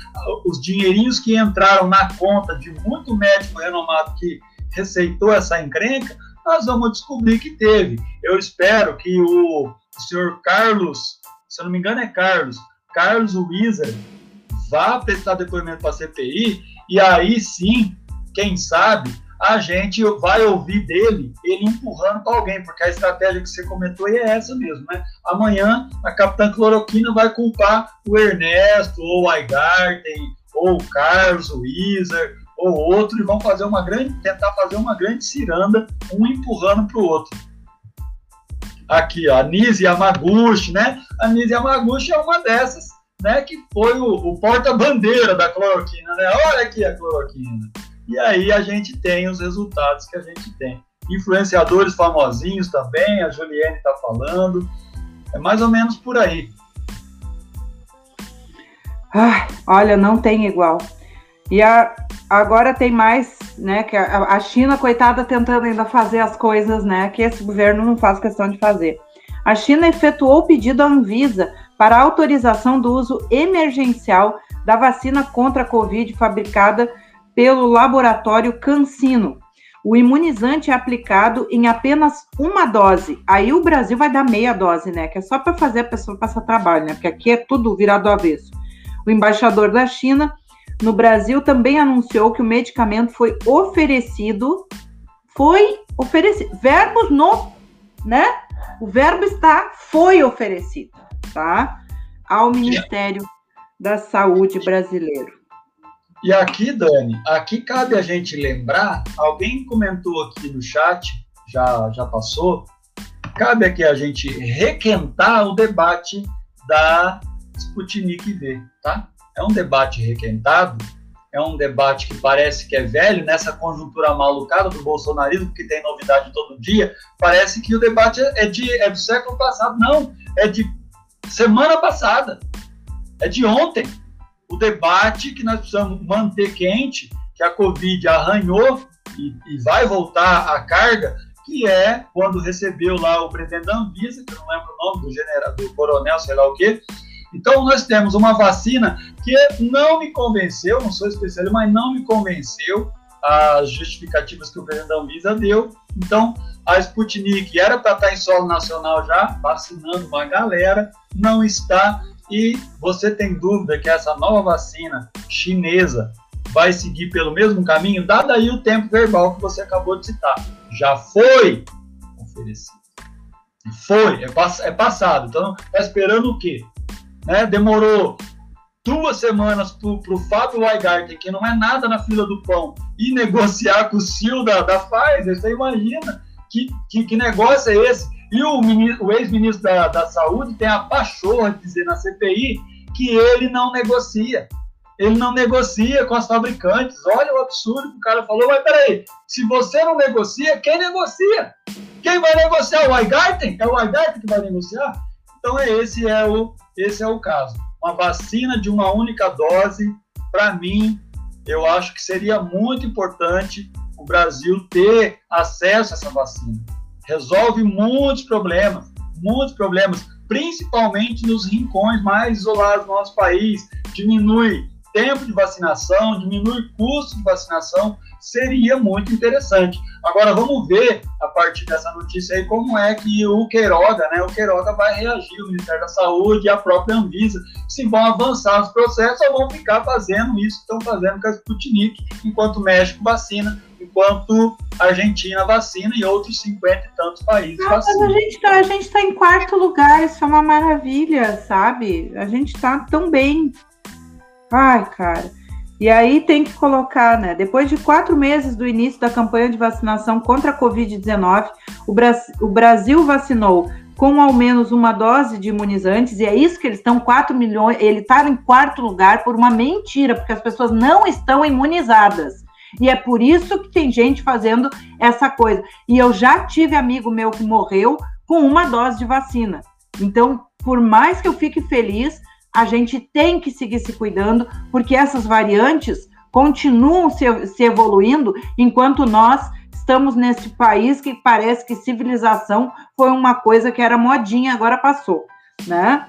os dinheirinhos que entraram na conta de muito médico renomado que receitou essa encrenca, nós vamos descobrir que teve. Eu espero que o, senhor Carlos, se eu não me engano é Carlos, Carlos Wieser, vá prestar depoimento para a CPI e aí sim, quem sabe, a gente vai ouvir dele ele empurrando para alguém, porque a estratégia que você comentou é essa mesmo, né? Amanhã a Capitã Cloroquina vai culpar o Ernesto, ou o Aigarten, ou o Carlos, o ou outro, e vão fazer uma grande, tentar fazer uma grande ciranda, um empurrando para o outro. Aqui, ó, a Nise Yamaguchi, né? A Nise Yamaguchi é uma dessas né, que foi o, o porta-bandeira da cloroquina, né? Olha aqui a cloroquina. E aí a gente tem os resultados que a gente tem. Influenciadores famosinhos também, a Juliane está falando. É mais ou menos por aí. Ah, olha, não tem igual. E a, agora tem mais, né? Que a, a China, coitada, tentando ainda fazer as coisas, né? Que esse governo não faz questão de fazer. A China efetuou o pedido à Anvisa para autorização do uso emergencial da vacina contra a Covid fabricada pelo laboratório CanSino. O imunizante é aplicado em apenas uma dose. Aí o Brasil vai dar meia dose, né? Que é só para fazer a pessoa passar trabalho, né? Porque aqui é tudo virado do avesso. O embaixador da China no Brasil também anunciou que o medicamento foi oferecido, foi oferecido, verbos no, né? O verbo está foi oferecido tá? Ao Ministério da Saúde brasileiro. E aqui, Dani, aqui cabe a gente lembrar, alguém comentou aqui no chat, já, já passou, cabe aqui a gente requentar o debate da Sputnik V, tá? É um debate requentado é um debate que parece que é velho, nessa conjuntura malucada do bolsonarismo, que tem novidade todo dia, parece que o debate é, de, é do século passado. Não, é de semana passada, é de ontem. O debate que nós precisamos manter quente, que a Covid arranhou e, e vai voltar à carga, que é quando recebeu lá o presidente da Anvisa, que eu não lembro o nome do general, do coronel, sei lá o quê, então, nós temos uma vacina que não me convenceu, não sou especialista, mas não me convenceu as justificativas que o presidente da Anvisa deu. Então, a Sputnik era para estar em solo nacional já, vacinando uma galera, não está. E você tem dúvida que essa nova vacina chinesa vai seguir pelo mesmo caminho? Dado aí o tempo verbal que você acabou de citar. Já foi oferecido. Foi, é, pass é passado. Então, está esperando o quê? né? Demorou duas semanas para o Fábio Weigarten, que não é nada na fila do pão, e negociar com o Sil da, da Pfizer, você imagina que, que, que negócio é esse? E o, o ex-ministro da, da Saúde tem a pachorra de dizer na CPI que ele não negocia. Ele não negocia com as fabricantes. Olha o absurdo que o cara falou. Mas peraí, se você não negocia, quem negocia? Quem vai negociar? O Weigarten? É o Weigarten que vai negociar? Então, é esse é o, esse é o caso. Uma vacina de uma única dose, para mim, eu acho que seria muito importante o Brasil ter acesso a essa vacina. Resolve muitos problemas, muitos problemas, principalmente nos rincões mais isolados do nosso país. Diminui tempo de vacinação, diminui custo de vacinação, seria muito interessante. Agora vamos ver, a partir dessa notícia aí, como é que o Queiroga, né, o Queiroga vai reagir, o Ministério da Saúde e a própria Anvisa, se vão avançar os processos ou vão ficar fazendo isso que estão fazendo com a Sputnik, enquanto o México vacina, enquanto a Argentina vacina e outros 50 e tantos países Não, vacinam. Mas a gente está tá em quarto lugar, isso é uma maravilha, sabe? A gente está tão bem Ai, cara. E aí tem que colocar, né? Depois de quatro meses do início da campanha de vacinação contra a Covid-19, o, o, Brasil vacinou com ao menos uma dose de imunizantes, e é isso que eles estão, 4 milhões, ele está em quarto lugar por uma mentira, porque as pessoas não estão imunizadas. E é por isso que tem gente fazendo essa coisa. E eu já tive amigo meu que morreu com uma dose de vacina. Então, por mais que eu fique feliz, a gente tem que seguir se cuidando, porque essas variantes continuam se, se evoluindo, enquanto nós estamos nesse país que parece que civilização foi uma coisa que era modinha, agora passou, né?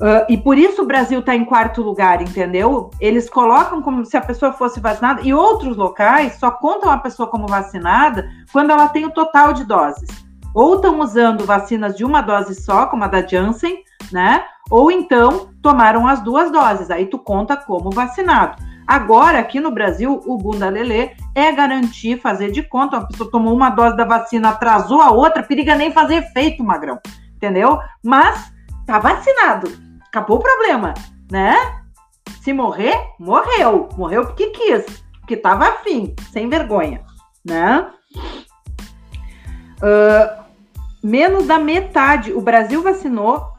Uh, e por isso o Brasil está em quarto lugar, entendeu? Eles colocam como se a pessoa fosse vacinada, e outros locais só contam a pessoa como vacinada quando ela tem o total de doses. Ou estão usando vacinas de uma dose só, como a da Janssen, né? Ou então tomaram as duas doses, aí tu conta como vacinado. Agora, aqui no Brasil, o Bunda Lelê é garantir fazer de conta. Uma pessoa tomou uma dose da vacina, atrasou a outra, periga nem fazer efeito, magrão. Entendeu? Mas tá vacinado. Acabou o problema, né? Se morrer, morreu. Morreu porque quis, porque tava afim, sem vergonha, né? Uh, menos da metade, o Brasil vacinou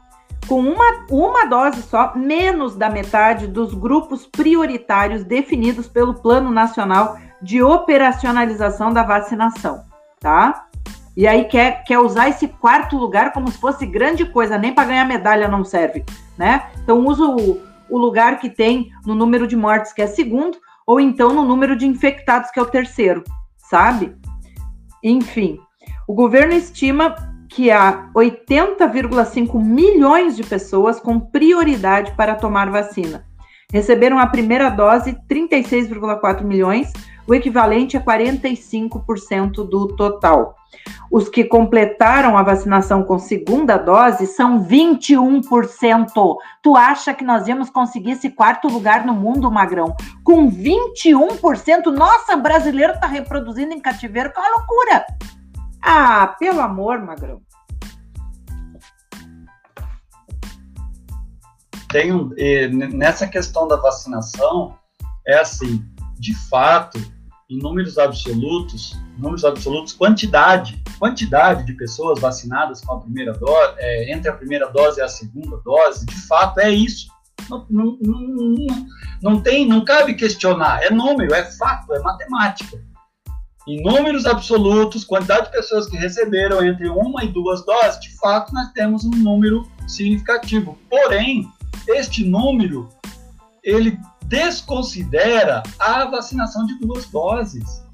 com uma, uma dose só, menos da metade dos grupos prioritários definidos pelo Plano Nacional de Operacionalização da Vacinação, tá? E aí quer, quer usar esse quarto lugar como se fosse grande coisa, nem para ganhar medalha não serve, né? Então usa o, o lugar que tem no número de mortes, que é segundo, ou então no número de infectados, que é o terceiro, sabe? Enfim, o governo estima que há 80,5 milhões de pessoas com prioridade para tomar vacina. Receberam a primeira dose 36,4 milhões, o equivalente a 45% do total. Os que completaram a vacinação com segunda dose são 21%. Tu acha que nós íamos conseguir esse quarto lugar no mundo, Magrão? Com 21%? Nossa, brasileiro está reproduzindo em cativeiro, que é uma loucura. Ah, pelo amor, Magrão. Tem um, nessa questão da vacinação, é assim, de fato, em números absolutos, números absolutos, quantidade, quantidade de pessoas vacinadas com a primeira dose, é, entre a primeira dose e a segunda dose, de fato é isso. Não, não, não, não, tem, não cabe questionar. É número, é fato, é matemática. Em números absolutos, quantidade de pessoas que receberam entre uma e duas doses, de fato, nós temos um número significativo. Porém, este número ele desconsidera a vacinação de duas doses.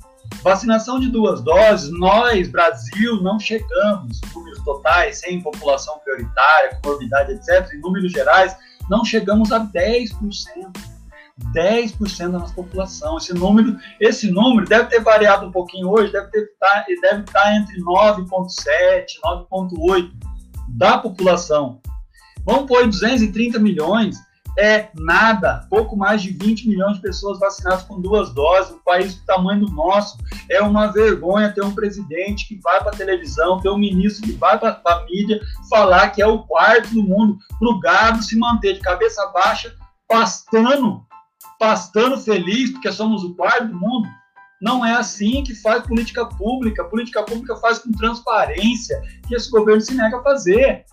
Vacinação de duas doses, nós, Brasil, não chegamos, números totais, sem população prioritária, comorbidade, etc., em números gerais, não chegamos a 10%. 10% da nossa população. Esse número, esse número deve ter variado um pouquinho hoje, deve, ter, tá, deve estar entre 9,7%, 9,8% da população. Vamos pôr 230 milhões é nada, pouco mais de 20 milhões de pessoas vacinadas com duas doses, um país do tamanho do nosso. É uma vergonha ter um presidente que vai para a televisão, ter um ministro que vai para a mídia falar que é o quarto do mundo, para o gado se manter de cabeça baixa, pastando, pastando feliz, porque somos o quarto do mundo. Não é assim que faz política pública. política pública faz com transparência, que esse governo se nega a fazer.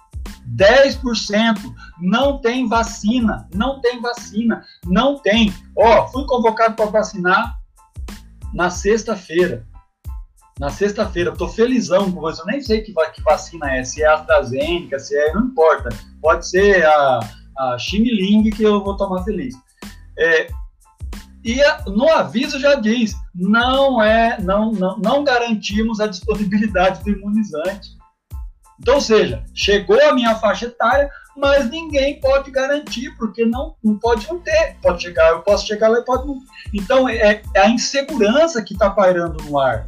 10% não tem vacina, não tem vacina, não tem. Ó, fui convocado para vacinar na sexta-feira. Na sexta-feira, estou felizão com você. Eu nem sei que, que vacina é, se é AstraZeneca, se é, não importa. Pode ser a, a Ximiling que eu vou tomar feliz. É, e no aviso já diz, não é, não, não, não garantimos a disponibilidade do imunizante. Então, ou seja, chegou a minha faixa etária, mas ninguém pode garantir, porque não, não pode não ter. Pode chegar, eu posso chegar lá e pode não. Então, é, é a insegurança que está pairando no ar.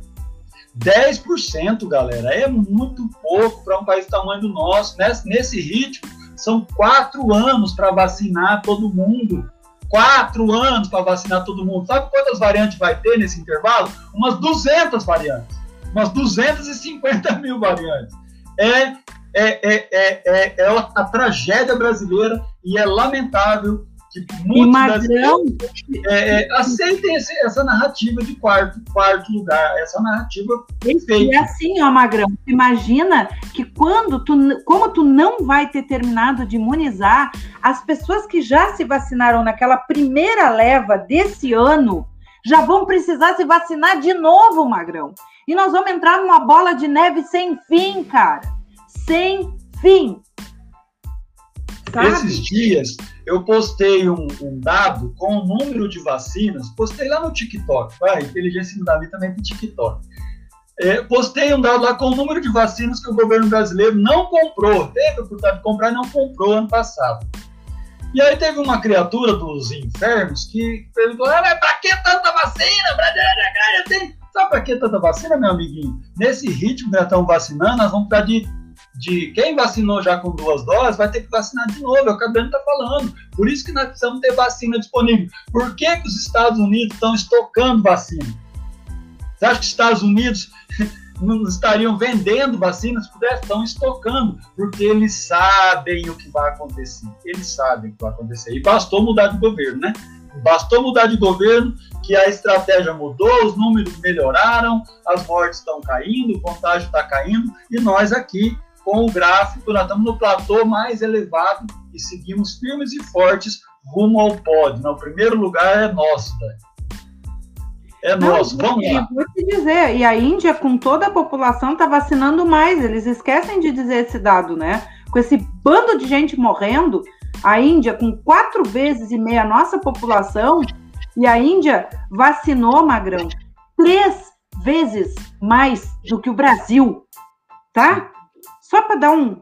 10%, galera, é muito pouco para um país do tamanho do nosso. Nesse, nesse ritmo, são quatro anos para vacinar todo mundo. Quatro anos para vacinar todo mundo. Sabe quantas variantes vai ter nesse intervalo? Umas 200 variantes. Umas 250 mil variantes é, é, é, é, é, a tragédia brasileira e é lamentável que muitos Magrão... é, é, aceitem esse, essa narrativa de quarto, quarto lugar, essa narrativa E assim, ó, Magrão, imagina que quando tu, como tu não vai ter terminado de imunizar, as pessoas que já se vacinaram naquela primeira leva desse ano já vão precisar se vacinar de novo, Magrão. E nós vamos entrar numa bola de neve sem fim, cara. Sem fim. Sabe? Esses dias eu postei um, um, dado com o número de vacinas, postei lá no TikTok, vai, inteligência do Davi também tem TikTok. É, postei um dado lá com o número de vacinas que o governo brasileiro não comprou, teve a oportunidade de comprar e não comprou ano passado. E aí teve uma criatura dos infernos que perguntou: ah, mas pra que tanta vacina? Tem... Sabe pra que tanta vacina, meu amiguinho? Nesse ritmo que nós estamos vacinando, nós vamos precisar de, de. Quem vacinou já com duas doses vai ter que vacinar de novo, é o que a Breno está falando. Por isso que nós precisamos ter vacina disponível. Por que, que os Estados Unidos estão estocando vacina? Você acha que os Estados Unidos não estariam vendendo vacinas, estão estocando, porque eles sabem o que vai acontecer. Eles sabem o que vai acontecer. E bastou mudar de governo, né? Bastou mudar de governo, que a estratégia mudou, os números melhoraram, as mortes estão caindo, o contágio está caindo, e nós aqui, com o gráfico, nós estamos no platô mais elevado e seguimos firmes e fortes rumo ao pódio. O primeiro lugar é nosso, Dani. É Não, nosso, vamos lá. Vou te dizer, e a Índia, com toda a população, está vacinando mais. Eles esquecem de dizer esse dado, né? Com esse bando de gente morrendo, a Índia, com quatro vezes e meia a nossa população, e a Índia vacinou, Magrão, três vezes mais do que o Brasil, tá? Só para dar um,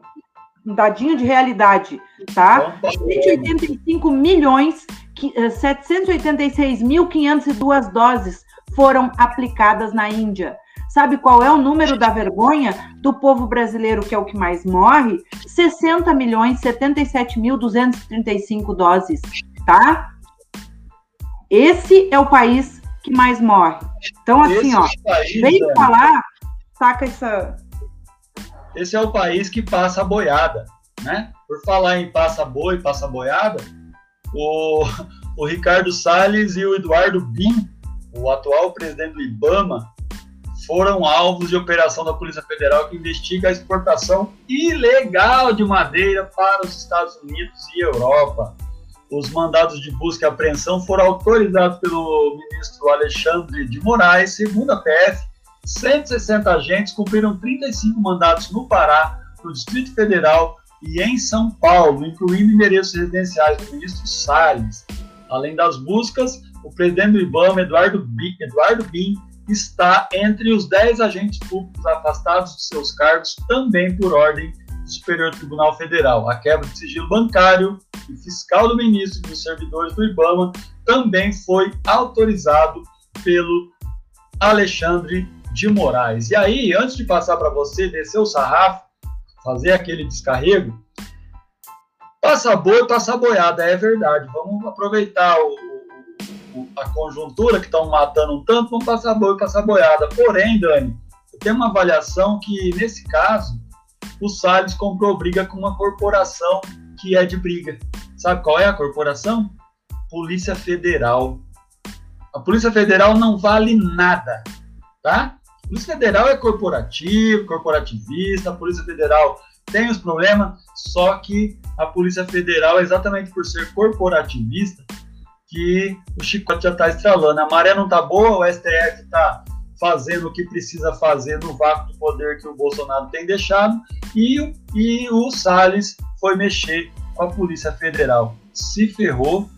um dadinho de realidade, tá? 185 milhões, 786.502 doses foram aplicadas na Índia. Sabe qual é o número da vergonha do povo brasileiro, que é o que mais morre? 60 milhões 77 mil 235 doses, tá? Esse é o país que mais morre. Então, assim, Esse ó, país, vem é... falar, saca essa. Esse é o país que passa a boiada, né? Por falar em passa boi, passa boiada, o, o Ricardo Salles e o Eduardo Bin o atual presidente do IBAMA, foram alvos de operação da Polícia Federal que investiga a exportação ilegal de madeira para os Estados Unidos e Europa. os mandados de busca e apreensão foram autorizados pelo ministro Alexandre de Moraes, segundo a PF. 160 agentes cumpriram 35 mandatos no Pará, no Distrito Federal e em São Paulo, incluindo endereços residenciais do ministro Salles. Além das buscas, o presidente do IBAMA, Eduardo, B, Eduardo Bin, está entre os 10 agentes públicos afastados de seus cargos, também por ordem do Superior Tribunal Federal. A quebra de sigilo bancário e fiscal do ministro e dos servidores do IBAMA também foi autorizado pelo Alexandre de Moraes. E aí, antes de passar para você descer o sarrafo, fazer aquele descarrego, passa boi, passa boiada, é verdade. Vamos aproveitar o, o, a conjuntura que estão matando um tanto, vamos passar boi, passar boiada. Porém, Dani, eu tenho uma avaliação que, nesse caso, o Salles comprou briga com uma corporação que é de briga. Sabe qual é a corporação? Polícia Federal. A Polícia Federal não vale nada, tá? Polícia Federal é corporativo, corporativista, a Polícia Federal tem os problemas, só que a Polícia Federal, exatamente por ser corporativista, que o chicote já está estralando. A maré não está boa, o STF está fazendo o que precisa fazer no vácuo do poder que o Bolsonaro tem deixado, e, e o Salles foi mexer com a Polícia Federal. Se ferrou,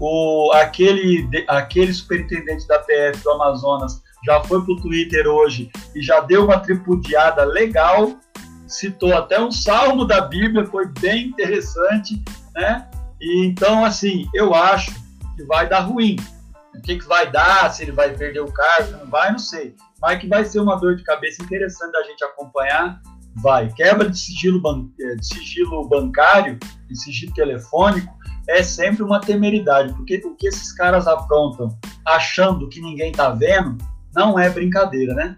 o, aquele, aquele superintendente da PF do Amazonas já foi para o Twitter hoje e já deu uma tripudiada legal, citou até um salmo da Bíblia, foi bem interessante, né? E, então, assim, eu acho que vai dar ruim. O que, que vai dar, se ele vai perder o cargo, não vai, não sei. Mas que vai ser uma dor de cabeça interessante da gente acompanhar, vai. Quebra de sigilo, ban eh, de sigilo bancário, de sigilo telefônico, é sempre uma temeridade, porque o que esses caras aprontam achando que ninguém tá vendo, não é brincadeira, né?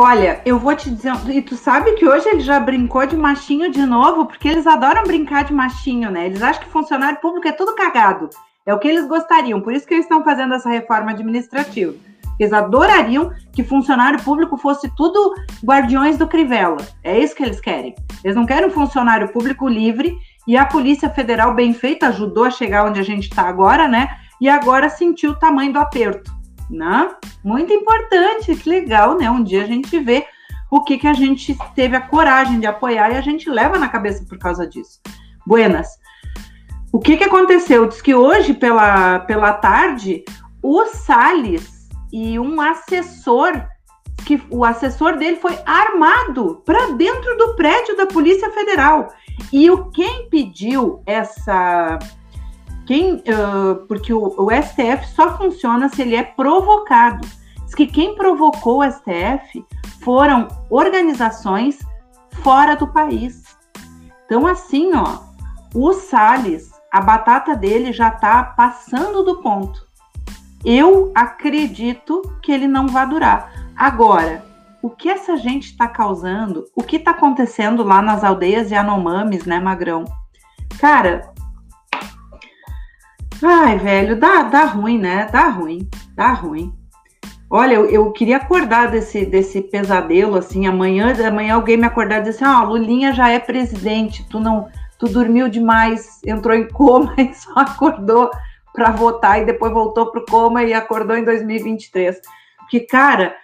Olha, eu vou te dizer, e tu sabe que hoje ele já brincou de machinho de novo, porque eles adoram brincar de machinho, né? Eles acham que funcionário público é tudo cagado. É o que eles gostariam, por isso que eles estão fazendo essa reforma administrativa. Eles adorariam que funcionário público fosse tudo guardiões do Crivella. É isso que eles querem. Eles não querem um funcionário público livre e a Polícia Federal, bem feita, ajudou a chegar onde a gente está agora, né? E agora sentiu o tamanho do aperto, né? Muito importante, que legal, né? Um dia a gente vê o que, que a gente teve a coragem de apoiar e a gente leva na cabeça por causa disso. Buenas. O que, que aconteceu? Diz que hoje, pela, pela tarde, o Salles e um assessor que o assessor dele foi armado para dentro do prédio da Polícia Federal. E o quem pediu essa quem uh, porque o, o, STF só funciona se ele é provocado. Diz que quem provocou o STF foram organizações fora do país. Então assim, ó, o Salles, a batata dele já está passando do ponto eu acredito que ele não vai durar. Agora, o que essa gente está causando, o que está acontecendo lá nas aldeias Yanomamis, né, Magrão? Cara, ai, velho, dá, dá ruim, né? Dá ruim, dá ruim. Olha, eu, eu queria acordar desse, desse pesadelo, assim, amanhã, amanhã alguém me acordar e dizer assim, ó, oh, Lulinha já é presidente, tu não, tu dormiu demais, entrou em coma e só acordou para votar e depois voltou pro coma e acordou em 2023. Porque, cara,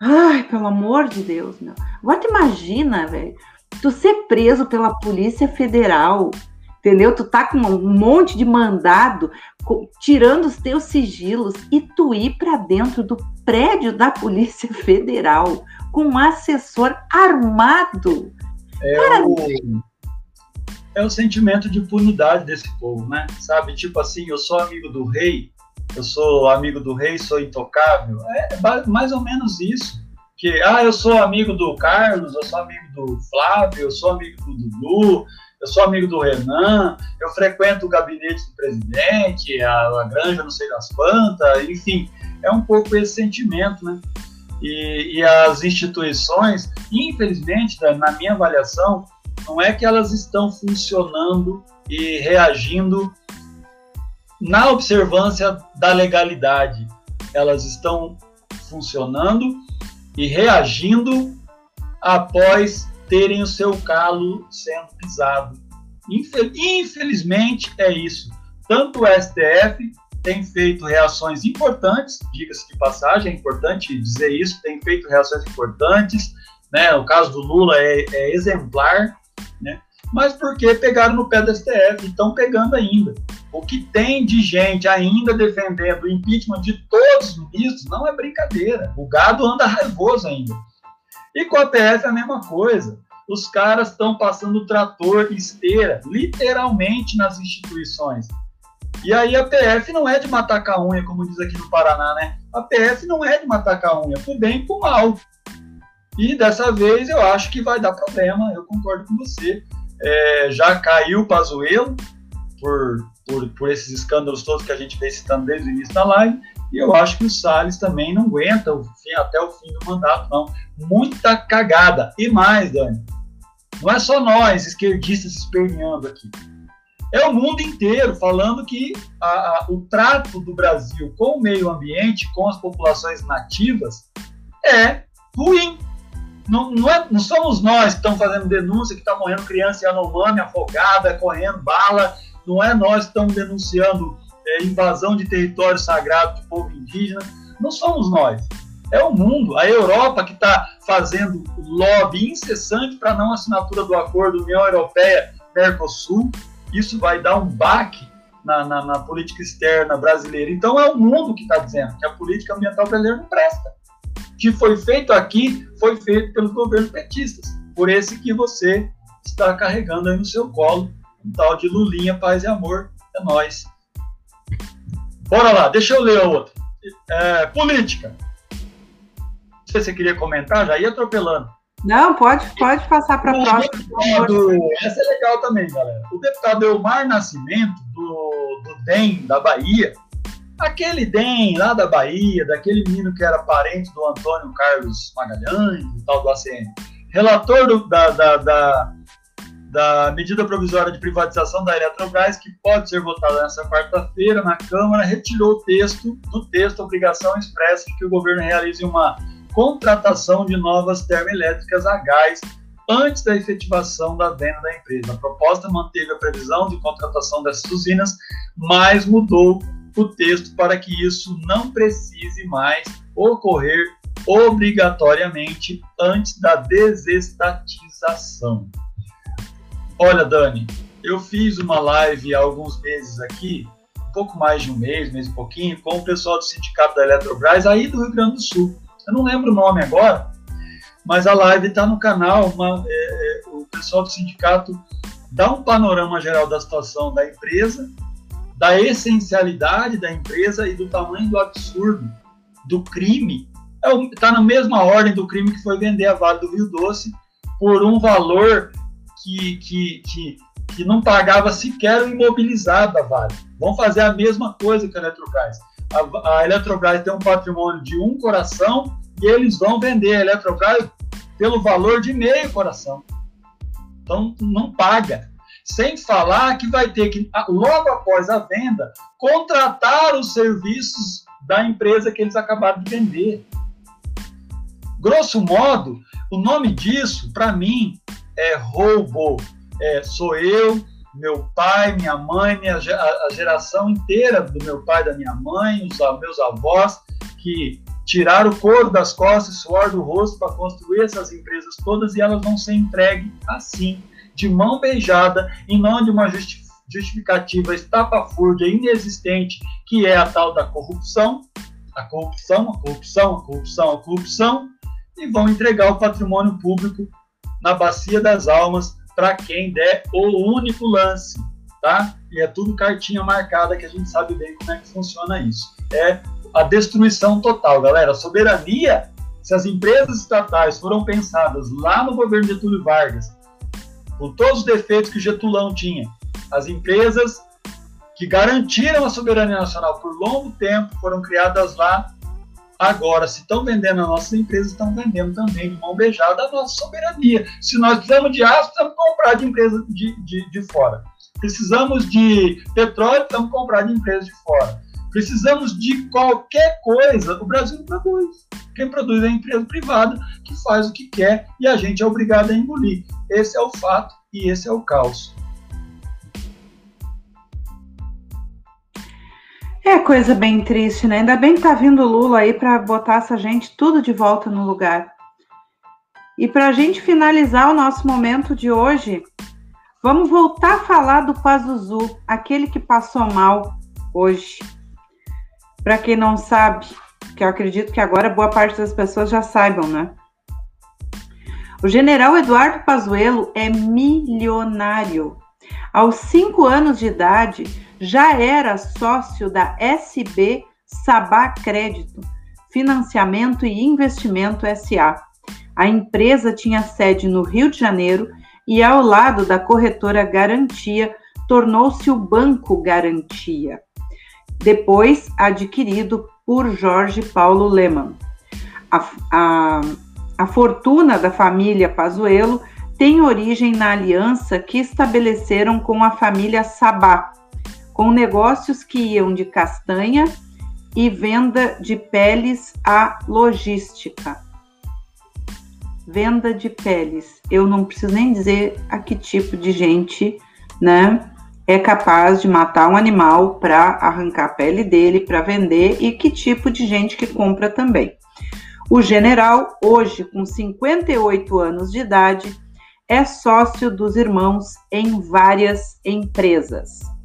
ai, pelo amor de Deus, meu. Agora imagina, velho, tu ser preso pela Polícia Federal, entendeu? Tu tá com um monte de mandado, tirando os teus sigilos e tu ir para dentro do prédio da Polícia Federal com um assessor armado. É Cara, o é o sentimento de impunidade desse povo, né? Sabe, tipo assim, eu sou amigo do rei, eu sou amigo do rei, sou intocável. É mais ou menos isso. Que, ah, eu sou amigo do Carlos, eu sou amigo do Flávio, eu sou amigo do Dudu, eu sou amigo do Renan, eu frequento o gabinete do presidente, a, a granja não sei das quantas, enfim, é um pouco esse sentimento, né? E, e as instituições, infelizmente, na minha avaliação, não é que elas estão funcionando e reagindo na observância da legalidade. Elas estão funcionando e reagindo após terem o seu calo sendo pisado. Infelizmente é isso. Tanto o STF tem feito reações importantes, diga-se de passagem, é importante dizer isso, tem feito reações importantes, né? O caso do Lula é, é exemplar, né? Mas porque pegaram no pé do STF, estão pegando ainda. O que tem de gente ainda defendendo o impeachment de todos os ministros não é brincadeira. O gado anda raivoso ainda. E com a PF é a mesma coisa. Os caras estão passando trator esteira, literalmente nas instituições. E aí a PF não é de matar com a unha, como diz aqui no Paraná, né? A PF não é de matar com a unha, pro bem e pro mal. E dessa vez eu acho que vai dar problema, eu concordo com você. É, já caiu o Pazuello por, por, por esses escândalos todos que a gente vem citando desde o início da live, e eu acho que o Salles também não aguenta o fim, até o fim do mandato, não. Muita cagada. E mais, Dani, não é só nós, esquerdistas, esperneando aqui é o mundo inteiro falando que a, a, o trato do Brasil com o meio ambiente, com as populações nativas, é ruim. Não, não, é, não somos nós que estamos fazendo denúncia, que está morrendo criança Yanomami afogada, correndo bala, não é nós que estamos denunciando é, invasão de território sagrado de povo indígena, não somos nós. É o mundo, a Europa que está fazendo lobby incessante para não assinatura do acordo União Europeia-Mercosul, isso vai dar um baque na, na, na política externa brasileira. Então é o mundo que está dizendo que a política ambiental brasileira não presta. O que foi feito aqui foi feito pelos governos petistas, por esse que você está carregando aí no seu colo, um tal de Lulinha, paz e amor, é nós. Bora lá, deixa eu ler a outra. É, política. Não sei se você queria comentar, já ia atropelando. Não, pode, pode passar para a próxima. essa é legal também, galera. O deputado Elmar Nascimento, do, do DEM, da Bahia, aquele DEM lá da Bahia, daquele menino que era parente do Antônio Carlos Magalhães, do tal do ACN, relator do, da, da, da, da medida provisória de privatização da Eletrobras, que pode ser votada nessa quarta-feira na Câmara, retirou o texto do texto obrigação expressa de que o governo realize uma contratação de novas termoelétricas a gás antes da efetivação da venda da empresa. A proposta manteve a previsão de contratação dessas usinas, mas mudou o texto para que isso não precise mais ocorrer obrigatoriamente antes da desestatização. Olha, Dani, eu fiz uma live há alguns meses aqui, um pouco mais de um mês, mês e pouquinho, com o pessoal do Sindicato da Eletrobras, aí do Rio Grande do Sul. Eu não lembro o nome agora, mas a live está no canal. Uma, é, é, o pessoal do sindicato dá um panorama geral da situação da empresa, da essencialidade da empresa e do tamanho do absurdo do crime. Está é, na mesma ordem do crime que foi vender a Vale do Rio Doce por um valor que, que, que, que não pagava sequer o imobilizado da Vale. Vão fazer a mesma coisa que a Eletrobras. A, a Eletrobras tem um patrimônio de um coração e eles vão vender a Eletrobras pelo valor de meio coração. Então, não paga. Sem falar que vai ter que, logo após a venda, contratar os serviços da empresa que eles acabaram de vender. Grosso modo, o nome disso, para mim, é roubo. É, sou eu, meu pai, minha mãe, minha, a geração inteira do meu pai, da minha mãe, os meus avós, que tirar o couro das costas, suor do rosto para construir essas empresas todas e elas vão ser entregues assim, de mão beijada, em nome de uma justificativa estapafúrdia inexistente, que é a tal da corrupção, a corrupção, a corrupção, a corrupção, a corrupção, e vão entregar o patrimônio público na bacia das almas para quem der o único lance, tá? E é tudo cartinha marcada que a gente sabe bem como é que funciona isso. É a destruição total, galera. A soberania, se as empresas estatais foram pensadas lá no governo de Getúlio Vargas, com todos os defeitos que o Getulão tinha, as empresas que garantiram a soberania nacional por longo tempo foram criadas lá. Agora, se estão vendendo as nossas empresas, estão vendendo também de mão beijada a nossa soberania. Se nós precisamos de aço, precisamos comprar de empresas de, de, de fora. Precisamos de petróleo, precisamos comprar de empresas de fora Precisamos de qualquer coisa, o Brasil não produz. Quem produz é a empresa privada que faz o que quer e a gente é obrigado a engolir. Esse é o fato e esse é o caos. É coisa bem triste, né? Ainda bem que tá vindo o Lula aí para botar essa gente tudo de volta no lugar. E para a gente finalizar o nosso momento de hoje, vamos voltar a falar do Pazuzu, aquele que passou mal hoje. Para quem não sabe, que eu acredito que agora boa parte das pessoas já saibam, né? O general Eduardo Pazuello é milionário. Aos cinco anos de idade, já era sócio da SB Sabá Crédito, Financiamento e Investimento SA. A empresa tinha sede no Rio de Janeiro e, ao lado da corretora Garantia, tornou-se o Banco Garantia, depois adquirido por Jorge Paulo Leman. A, a, a fortuna da família Pazuello tem origem na aliança que estabeleceram com a família Sabá, com negócios que iam de castanha e venda de peles à logística. Venda de peles. Eu não preciso nem dizer a que tipo de gente, né, é capaz de matar um animal para arrancar a pele dele para vender e que tipo de gente que compra também. O general, hoje com 58 anos de idade, é sócio dos irmãos em várias empresas.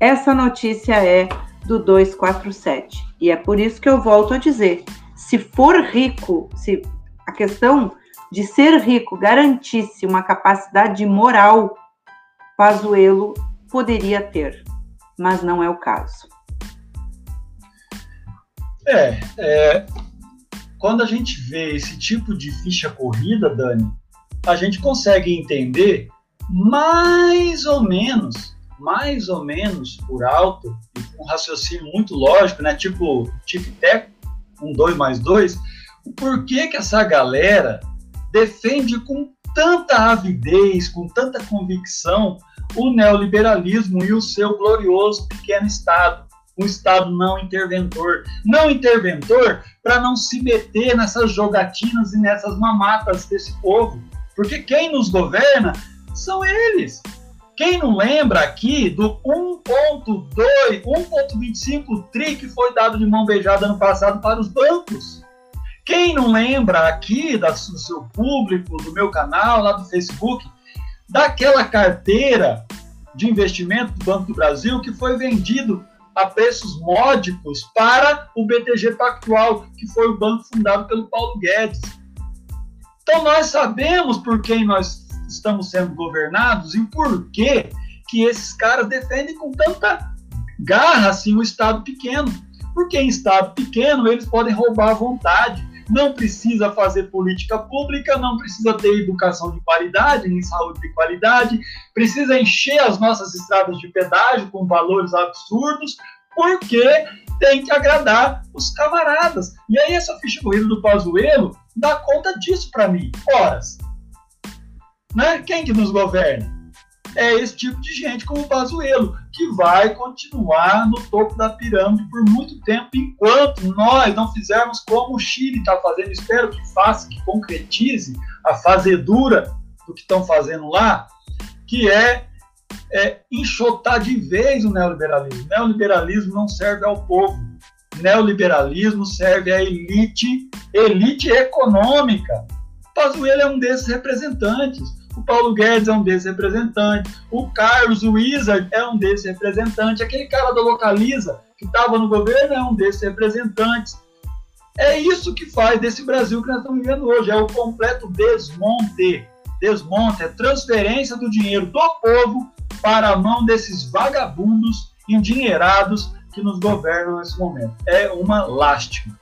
Essa notícia é do 247. E é por isso que eu volto a dizer: se for rico, se a questão de ser rico garantisse uma capacidade moral, Pazuello poderia ter, mas não é o caso. É, é, quando a gente vê esse tipo de ficha corrida, Dani, a gente consegue entender mais ou menos mais ou menos por alto, um raciocínio muito lógico, né? Tipo tic-tac, um dois mais dois, o porquê que essa galera defende com tanta avidez, com tanta convicção, o neoliberalismo e o seu glorioso pequeno Estado, um Estado não interventor. Não interventor para não se meter nessas jogatinas e nessas mamatas desse povo. Porque quem nos governa são eles. Quem não lembra aqui do 1.2, 1.25 tri que foi dado de mão beijada ano passado para os bancos? Quem não lembra aqui do seu público, do meu canal, lá do Facebook, daquela carteira de investimento do Banco do Brasil que foi vendido a preços módicos para o BTG Pactual, que foi o banco fundado pelo Paulo Guedes. Então nós sabemos por quem nós estamos sendo governados e por que que esses caras defendem com tanta garra assim o Estado pequeno. Porque em Estado pequeno eles podem roubar à vontade. Não precisa fazer política pública, não precisa ter educação de qualidade, nem saúde de qualidade, precisa encher as nossas estradas de pedágio com valores absurdos, porque tem que agradar os camaradas. E aí essa ficha corrida do Pazuello dá conta disso para mim. Horas, né? Quem que nos governa? É esse tipo de gente como o Pazuello, que vai continuar no topo da pirâmide por muito tempo, enquanto nós não fizermos como o Chile está fazendo, espero que faça, que concretize a fazedura do que estão fazendo lá, que é, é enxotar de vez o neoliberalismo. Neoliberalismo não serve ao povo. Neoliberalismo serve à elite, elite econômica. Pazuello é um desses representantes. O Paulo Guedes é um desses representantes. O Carlos Wizard é um desses representantes. Aquele cara da Localiza, que estava no governo, é um desses representantes. É isso que faz desse Brasil que nós estamos vivendo hoje. É o completo desmonte. Desmonte, é transferência do dinheiro do povo para a mão desses vagabundos endinheirados que nos governam nesse momento. É uma lástima.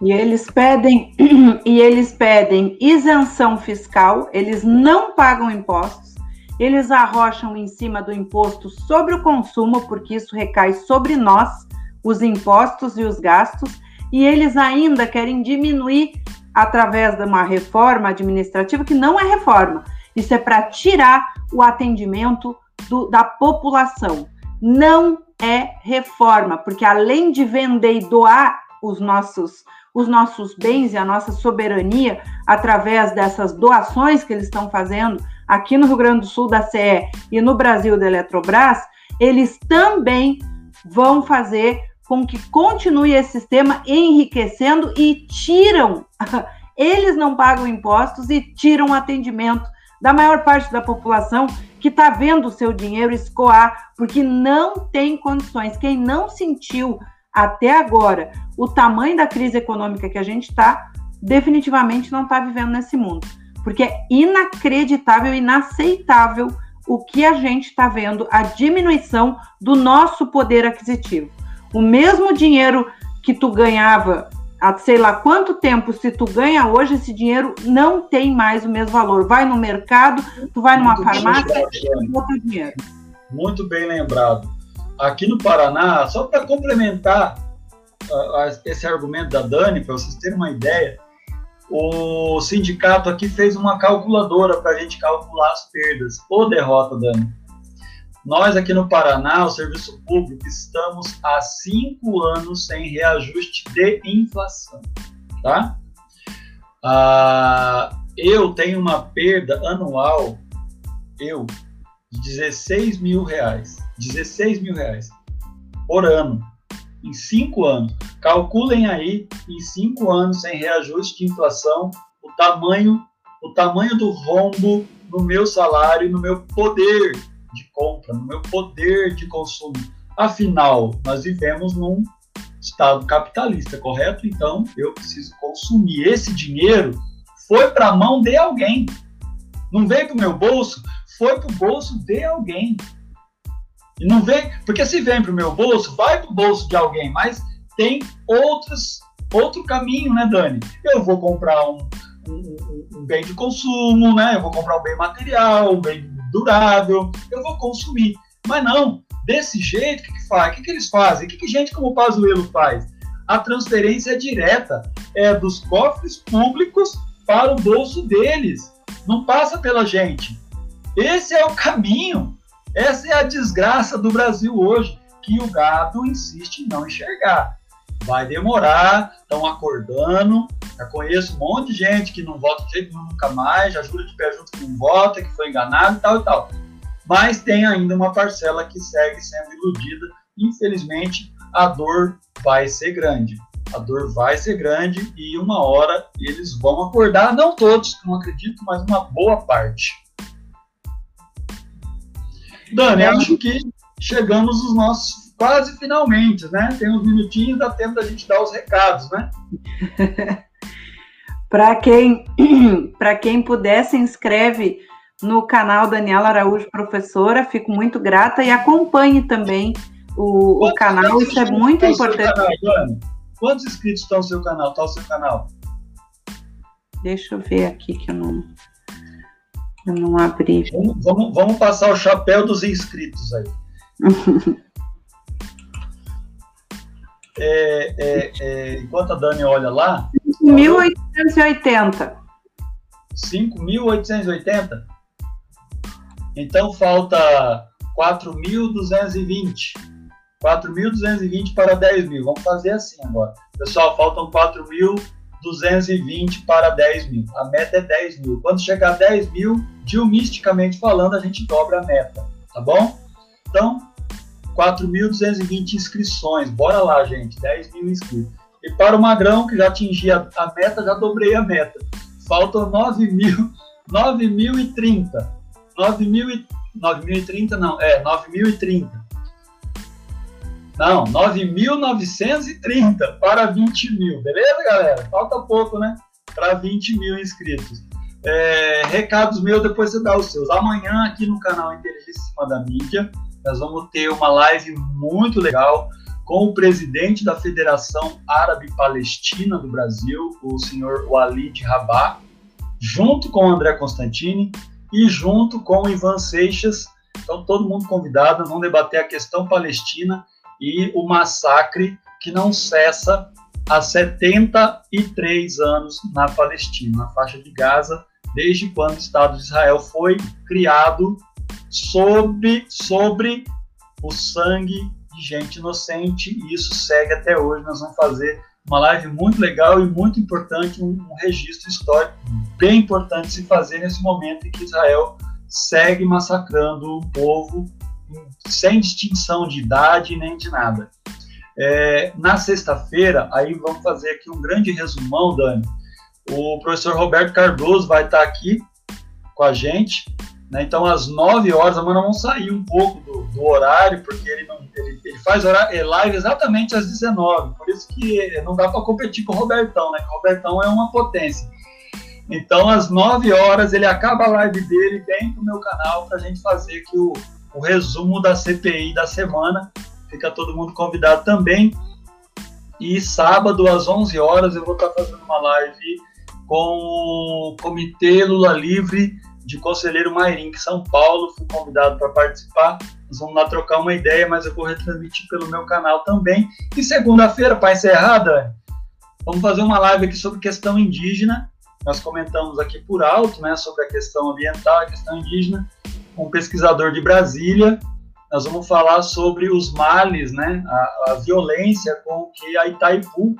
E eles pedem e eles pedem isenção fiscal, eles não pagam impostos, eles arrocham em cima do imposto sobre o consumo, porque isso recai sobre nós, os impostos e os gastos, e eles ainda querem diminuir através de uma reforma administrativa que não é reforma. Isso é para tirar o atendimento do, da população. Não é reforma, porque além de vender e doar os nossos os nossos bens e a nossa soberania através dessas doações que eles estão fazendo aqui no Rio Grande do Sul da CE e no Brasil da Eletrobras, eles também vão fazer com que continue esse sistema enriquecendo e tiram, eles não pagam impostos e tiram atendimento da maior parte da população que está vendo o seu dinheiro escoar, porque não tem condições. Quem não sentiu até agora o tamanho da crise econômica que a gente está, definitivamente não está vivendo nesse mundo. Porque é inacreditável, inaceitável o que a gente está vendo, a diminuição do nosso poder aquisitivo. O mesmo dinheiro que tu ganhava há sei lá quanto tempo, se tu ganha hoje, esse dinheiro não tem mais o mesmo valor. Vai no mercado, tu vai numa Muito farmácia, bem, outro dinheiro. Muito bem lembrado. Aqui no Paraná, só para complementar esse argumento da Dani, para vocês terem uma ideia, o sindicato aqui fez uma calculadora para a gente calcular as perdas. Ou derrota, Dani. Nós aqui no Paraná, o serviço público, estamos há cinco anos sem reajuste de inflação, tá? Ah, eu tenho uma perda anual, eu, de 16 mil reais. 16 mil reais por ano, em cinco anos. Calculem aí, em cinco anos, sem reajuste de inflação, o tamanho, o tamanho do rombo no meu salário no meu poder de compra, no meu poder de consumo. Afinal, nós vivemos num estado capitalista, correto? Então, eu preciso consumir. Esse dinheiro foi para a mão de alguém. Não veio para o meu bolso, foi para o bolso de alguém. E não vem, porque se vem para o meu bolso, vai para o bolso de alguém, mas tem outros, outro caminho, né, Dani? Eu vou comprar um, um, um, bem de consumo, né? Eu vou comprar um bem material, um bem durável, eu vou consumir. Mas não, desse jeito, o que, que faz? O que, que eles fazem? O que, que gente como o Pazuello faz? A transferência é direta, é dos cofres públicos para o bolso deles, não passa pela gente. Esse é o caminho. Essa é a desgraça do Brasil hoje, que o gado insiste em não enxergar. Vai demorar, estão acordando. Já conheço um monte de gente que não vota de jeito nenhum nunca mais, já jura de pé junto que não vota, que foi enganado e tal e tal. Mas tem ainda uma parcela que segue sendo iludida. Infelizmente, a dor vai ser grande. A dor vai ser grande e uma hora eles vão acordar, não todos, não acredito, mas uma boa parte. Dani, acho que chegamos nos nossos quase finalmente, né? Tem uns minutinhos, dá tempo da gente dar os recados, né? para quem, para quem puder, se inscreve no canal Daniela Araújo Professora, fico muito grata e acompanhe também o, o canal, isso é muito importante. Canal, Quantos inscritos estão no seu canal? Está o seu canal? Deixa eu ver aqui que eu não. Eu não abri. Vamos, vamos, vamos passar o chapéu dos inscritos aí. é, é, é, enquanto a Dani olha lá. 5.880. 5.880? Então falta 4.220. 4.220 para 10 mil. Vamos fazer assim agora. Pessoal, faltam 4.220 para 10 mil. A meta é 10 mil. Quando chegar a 10 mil, geomisticamente falando, a gente dobra a meta, tá bom? Então, 4.220 inscrições, bora lá, gente, 10 mil inscritos. E para o Magrão, que já atingi a, a meta, já dobrei a meta. Faltam 9.000, 9.030. 9.030 não, é, 9.030. Não, 9.930 para 20 mil, beleza, galera? Falta pouco, né? Para 20 mil inscritos. É, recados meus, depois você dá os seus. Amanhã, aqui no canal Inteligência da Mídia, nós vamos ter uma live muito legal com o presidente da Federação Árabe Palestina do Brasil, o senhor Walid Rabah, junto com o André Constantini e junto com o Ivan Seixas. Então, todo mundo convidado, vamos debater a questão palestina e o massacre que não cessa há 73 anos na Palestina, na faixa de Gaza, desde quando o Estado de Israel foi criado sobre, sobre o sangue de gente inocente, e isso segue até hoje. Nós vamos fazer uma live muito legal e muito importante, um, um registro histórico bem importante se fazer nesse momento em que Israel segue massacrando o povo sem distinção de idade nem de nada. É, na sexta-feira, aí vamos fazer aqui um grande resumão, Dani. O professor Roberto Cardoso vai estar aqui com a gente. Né? Então, às 9 horas, a Mana vamos sair um pouco do, do horário, porque ele, não, ele, ele faz horário, é live exatamente às 19. Por isso que não dá para competir com o Robertão, né? Que o Robertão é uma potência. Então, às 9 horas, ele acaba a live dele, vem para o meu canal para a gente fazer aqui o, o resumo da CPI da semana. Fica todo mundo convidado também. E sábado, às 11 horas, eu vou estar fazendo uma live com o Comitê Lula Livre de Conselheiro Mairim, que São Paulo. Fui convidado para participar. Nós vamos lá trocar uma ideia, mas eu vou retransmitir pelo meu canal também. E segunda-feira, para encerrar, Dani, vamos fazer uma live aqui sobre questão indígena nós comentamos aqui por alto, né, sobre a questão ambiental, a questão indígena, um pesquisador de Brasília. Nós vamos falar sobre os males, né, a, a violência com que a Itaipu,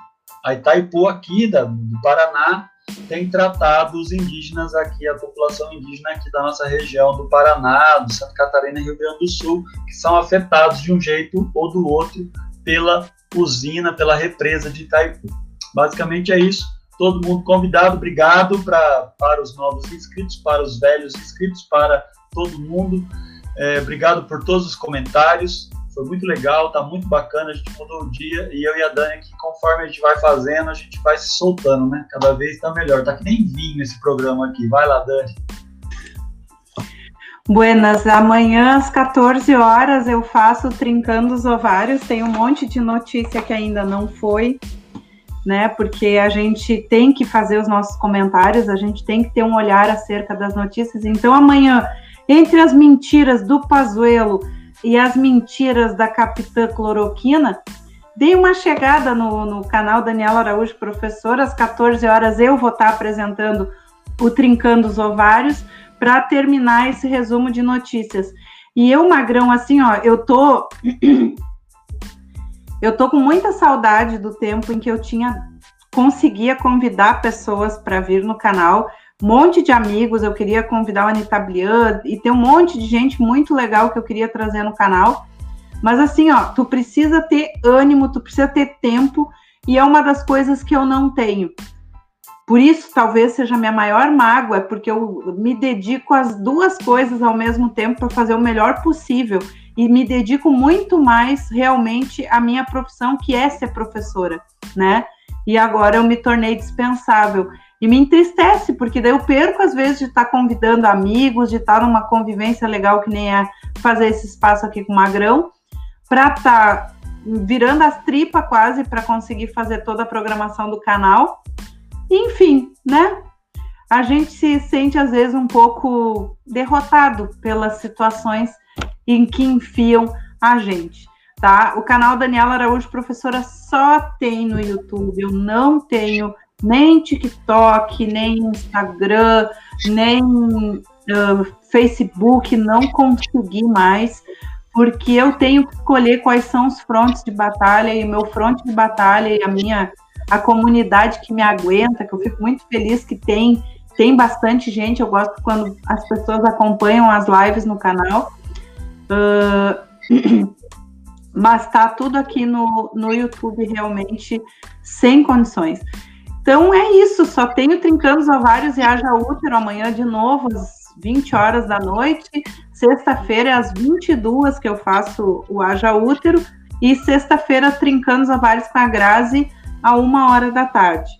a Itaipu aqui da, do Paraná, tem tratado os indígenas aqui, a população indígena aqui da nossa região do Paraná, do Santa Catarina e Rio Grande do Sul, que são afetados de um jeito ou do outro pela usina, pela represa de Itaipu. Basicamente é isso todo mundo convidado. Obrigado pra, para os novos inscritos, para os velhos inscritos, para todo mundo. É, obrigado por todos os comentários. Foi muito legal, tá muito bacana. A gente mudou o dia e eu e a Dani aqui, conforme a gente vai fazendo, a gente vai se soltando, né? Cada vez tá melhor. Tá que nem vinho esse programa aqui. Vai lá, Dani. Buenas, amanhã às 14 horas eu faço Trincando os Ovários. Tem um monte de notícia que ainda não foi né? Porque a gente tem que fazer os nossos comentários, a gente tem que ter um olhar acerca das notícias. Então, amanhã, entre as mentiras do Pazuelo e as mentiras da Capitã Cloroquina, dei uma chegada no, no canal Daniela Araújo, professor, às 14 horas eu vou estar apresentando o Trincando os Ovários para terminar esse resumo de notícias. E eu, Magrão, assim, ó, eu tô Eu tô com muita saudade do tempo em que eu tinha conseguia convidar pessoas para vir no canal, monte de amigos, eu queria convidar o Anitta Blian, e tem um monte de gente muito legal que eu queria trazer no canal. Mas assim, ó, tu precisa ter ânimo, tu precisa ter tempo, e é uma das coisas que eu não tenho. Por isso, talvez seja minha maior mágoa, é porque eu me dedico às duas coisas ao mesmo tempo para fazer o melhor possível e me dedico muito mais realmente à minha profissão, que é ser professora, né? E agora eu me tornei dispensável. E me entristece, porque daí eu perco, às vezes, de estar convidando amigos, de estar numa convivência legal, que nem é fazer esse espaço aqui com o Magrão, para estar tá virando as tripas quase para conseguir fazer toda a programação do canal. Enfim, né? A gente se sente, às vezes, um pouco derrotado pelas situações em que enfiam a gente, tá? O canal Daniela Araújo Professora só tem no YouTube, eu não tenho nem TikTok, nem Instagram, nem uh, Facebook, não consegui mais, porque eu tenho que escolher quais são os frontes de batalha, e meu fronte de batalha e a minha a comunidade que me aguenta, que eu fico muito feliz que tem tem bastante gente, eu gosto quando as pessoas acompanham as lives no canal. Uh, mas tá tudo aqui no, no YouTube realmente sem condições. Então é isso, só tenho trincando os ovários e haja útero amanhã de novo, às 20 horas da noite. Sexta-feira, às 22 que eu faço o haja útero. E sexta-feira, trincando os ovários com a Grazi, a uma hora da tarde.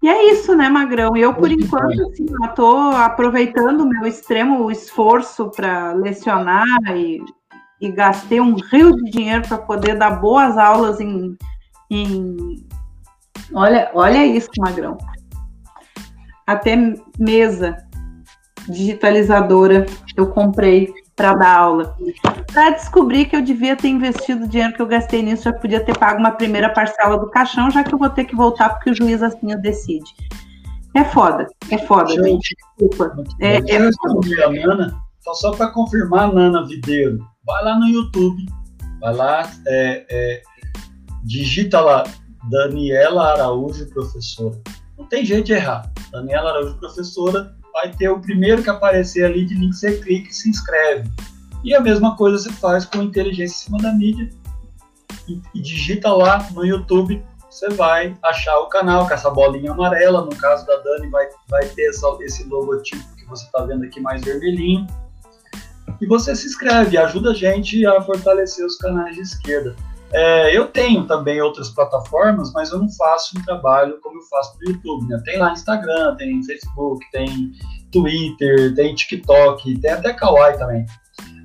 E é isso, né, Magrão? Eu, por enquanto, assim, estou aproveitando o meu extremo esforço para lecionar e, e, gastei um rio de dinheiro para poder dar boas aulas em, em. Olha, olha isso, Magrão. Até mesa digitalizadora eu comprei para dar aula. Para descobrir que eu devia ter investido o dinheiro que eu gastei nisso, já podia ter pago uma primeira parcela do caixão, já que eu vou ter que voltar porque o juiz assim decide. É foda, é foda, gente. Desculpa. É, é a Nana, então só para confirmar, Nana Videiro, vai lá no YouTube, vai lá, é, é, digita lá Daniela Araújo, professora. Não tem jeito de errar. Daniela Araújo, professora, vai ter o primeiro que aparecer ali de link, você clica e se inscreve. E a mesma coisa você faz com inteligência em cima da mídia e, e digita lá no YouTube, você vai achar o canal com essa bolinha amarela. No caso da Dani, vai, vai ter essa, esse logotipo que você está vendo aqui mais vermelhinho. E você se inscreve, ajuda a gente a fortalecer os canais de esquerda. É, eu tenho também outras plataformas, mas eu não faço um trabalho como eu faço no YouTube. Né? Tem lá Instagram, tem Facebook, tem Twitter, tem TikTok, tem até Kawaii também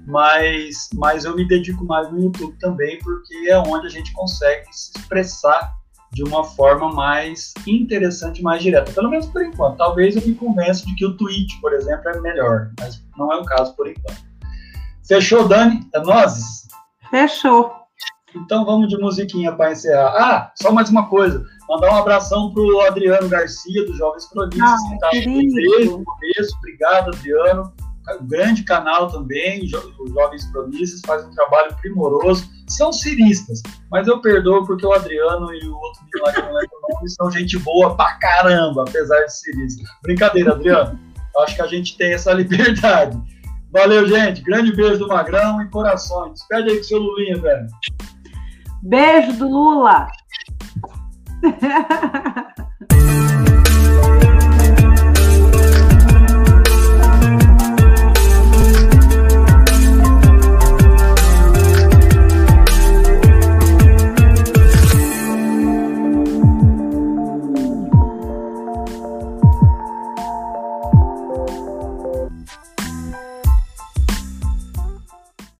mas, mas eu me dedico mais no YouTube também, porque é onde a gente consegue se expressar de uma forma mais interessante, mais direta. Pelo menos por enquanto. Talvez eu me convença de que o Twitch, por exemplo, é melhor, mas não é o caso por enquanto. Fechou, Dani? É nós? Fechou. Então vamos de musiquinha para encerrar. Ah, só mais uma coisa. Mandar um abração pro Adriano Garcia, do Jovens Cronistas, ah, que está desde o começo. Obrigado, Adriano um grande canal também, os Jovens Promissas, faz um trabalho primoroso. São ciristas, mas eu perdoo porque o Adriano e o outro menino que não lembro o nome são gente boa pra caramba, apesar de cirista. Brincadeira, Adriano. Acho que a gente tem essa liberdade. Valeu, gente. Grande beijo do Magrão e corações. Despede aí com o seu Lulinha, velho. Beijo do Lula.